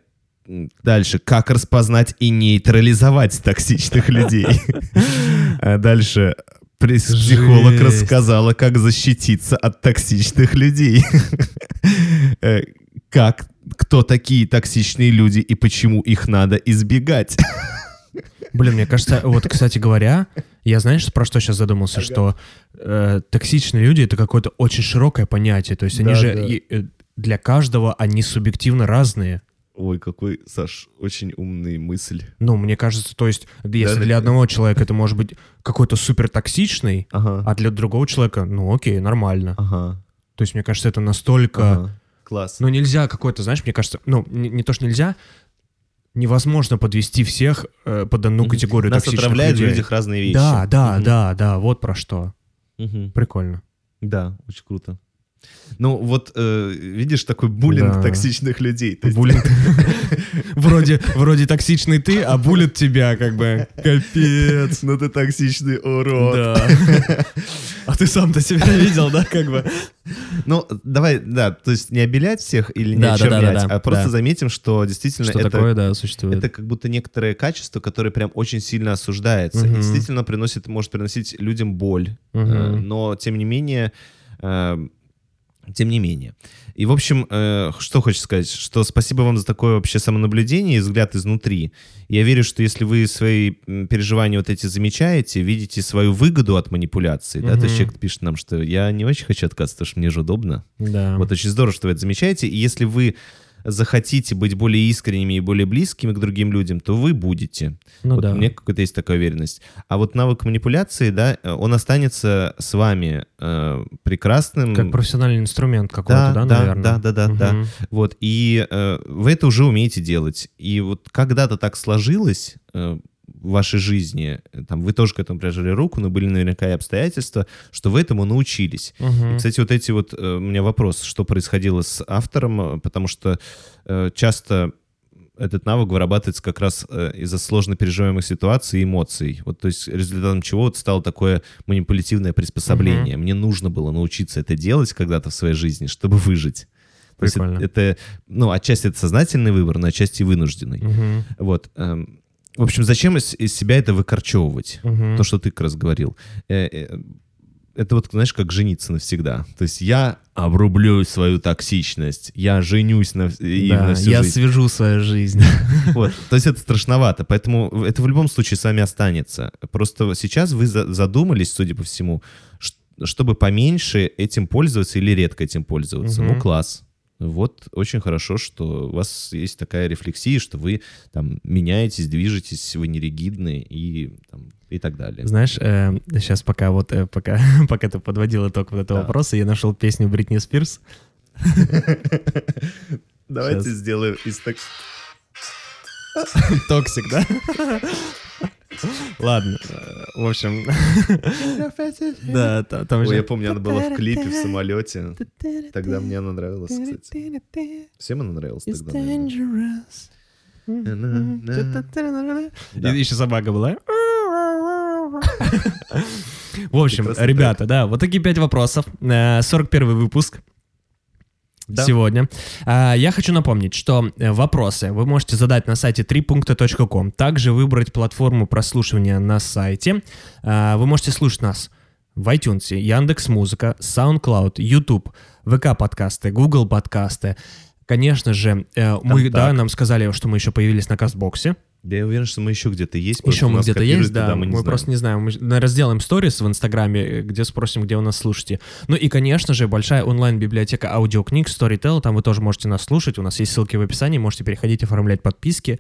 Дальше, как распознать и нейтрализовать токсичных людей. Э, Дальше, психолог Жесть. рассказала, как защититься от токсичных людей. [LAUGHS] Э, Как, кто такие токсичные люди и почему их надо избегать. [LAUGHS] Блин, мне кажется, вот, кстати говоря, я знаешь, про что сейчас задумался, что э, токсичные люди это какое-то очень широкое понятие. То есть они Да, же да. и, э, для каждого они субъективно разные. Ой, какой, Саш, очень умный мысль. Ну, мне кажется, то есть, если да. для одного человека это может быть какой-то супер токсичный, Ага. а для другого человека, ну окей, нормально. Ага. То есть, мне кажется, это настолько... ага. Класс. Ну, нельзя какой-то, знаешь, мне кажется, ну, не, не то, что нельзя, невозможно подвести всех э, под одну категорию Нас токсичных отравляют в людей. людях разные вещи. Да, да, Мгм. да, да, вот про что. Мгм. Прикольно. Да, очень круто. Ну, вот, э, видишь, такой буллинг Да. токсичных людей. Буллинг. [LAUGHS] Вроде, вроде токсичный ты, а булит тебя, как бы. Капец. Ну ты токсичный урод. Да. А ты сам-то себя видел, да, как бы? Ну, давай, да, то есть не обелять всех или не Да, да, да, очернять, да, да. а просто Да. заметим, что действительно Что это, такое, да, существует. это как будто некоторое качество, которое прям очень сильно осуждается. И Мгм. действительно приносит, может приносить людям боль. Э, Но, тем не менее, э, тем не менее. И, в общем, э, что хочу сказать, что спасибо вам за такое вообще самонаблюдение и взгляд изнутри. Я верю, что если вы свои переживания вот эти замечаете, видите свою выгоду от манипуляции, да, то есть человек пишет нам, что я не очень хочу отказываться, потому что мне же удобно. Да. Вот очень здорово, что вы это замечаете. И если вы захотите быть более искренними и более близкими к другим людям, то вы будете. Ну вот да. у меня какая-то есть такая уверенность. А вот навык манипуляции, да, э, он останется с вами э, прекрасным. Как профессиональный инструмент какой-то, да, да, наверное? да, да, да, да. Мгм. Вот, и э, вы это уже умеете делать. И вот когда-то так сложилось э, вашей жизни, там, вы тоже к этому приложили руку, но были наверняка и обстоятельства, что вы этому научились. Мгм. И, кстати, вот эти вот, э, у меня вопрос, что происходило с автором, э, потому что э, часто этот навык вырабатывается как раз из-за сложно переживаемых ситуаций и эмоций. Вот, то есть результатом чего вот стало такое манипулятивное приспособление. Мне нужно было научиться это делать когда-то в своей жизни, чтобы выжить. То есть Прикольно. это, это, ну, отчасти это сознательный выбор, но отчасти вынужденный. Мгм. Вот. эм, в общем, зачем из, из себя это выкорчевывать? Мгм. То, что ты как раз говорил. Э, э, Это вот, знаешь, как жениться навсегда. То есть я обрублю свою токсичность, я женюсь на, и Да, на всю я жизнь. свяжу свою жизнь. [LAUGHS] Вот. То есть это страшновато, поэтому это в любом случае с вами останется. Просто сейчас вы за- задумались, судя по всему, чтобы поменьше этим пользоваться или редко этим пользоваться. Мгм. Ну, класс. Вот очень хорошо, что у вас есть такая рефлексия, что вы там меняетесь, движетесь, вы не ригидны и, там, и так далее. Знаешь, сейчас пока вот э, пока [LAUGHS] пока ты подводил итог вот этого Да. вопроса, я нашел песню Бритни Спирс. [LAUGHS] Давайте сделаем из так... [LAUGHS] Toxic, да? Ладно, э, в общем, да, та- там же... я помню, она была в клипе в самолете. Тогда мне она нравилась, кстати. Всем она нравилась тогда. И еще собака была. [LAUGHS] В общем, ребята, да, вот такие пять вопросов. Э, 41 выпуск. Да. Сегодня. А, Я хочу напомнить, что э, вопросы вы можете задать на сайте 3.com. Также выбрать платформу прослушивания на сайте. А, Вы можете слушать нас в iTunes, Яндекс Музыка, SoundCloud, YouTube, ВК подкасты, Google подкасты. Конечно же, э, мы, да, нам сказали, что мы еще появились на Кастбоксе. Да я уверен, что мы еще где-то есть. Еще мы где-то есть, да. Мы, мы знаем. просто не знаем. Мы сделаем сторис в Инстаграме, э, где спросим, где вы нас слушаете. Ну и, конечно же, большая онлайн-библиотека аудиокниг Storytel. Там вы тоже можете нас слушать. У нас есть ссылки в описании. Можете переходить, оформлять подписки.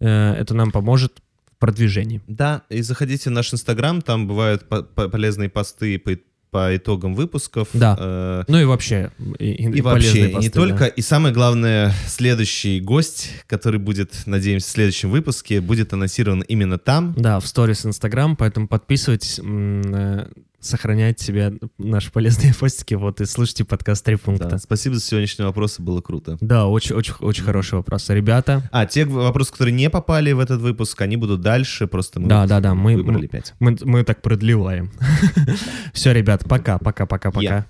Э, Это нам поможет в продвижении. Да, и заходите в наш Инстаграм, там бывают по- по- полезные посты по, по итогам выпусков. Да. Э, Ну и вообще. И, и- И вообще, полезные и посты, не да. только. И самое главное, следующий гость, который будет, надеемся, в следующем выпуске, будет анонсирован именно там. Да, в сторис Инстаграм, поэтому подписывайтесь, э, сохраняйте себе наши полезные [LAUGHS] постики, вот, и слушайте подкаст «Три Да, пункта». Спасибо за сегодняшние вопросы, было круто. Да, очень, очень, очень хороший вопрос. Ребята, А, те вопросы, которые не попали в этот выпуск, они будут дальше, просто мы Да, да, да, мы- выбрали мы- пять. мы, мы так продлеваем. [LAUGHS] Все, ребят, пока, пока, пока, пока.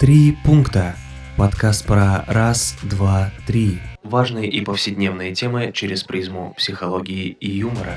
Три пункта. Подкаст про раз, два, три. Важные и повседневные темы через призму психологии и юмора.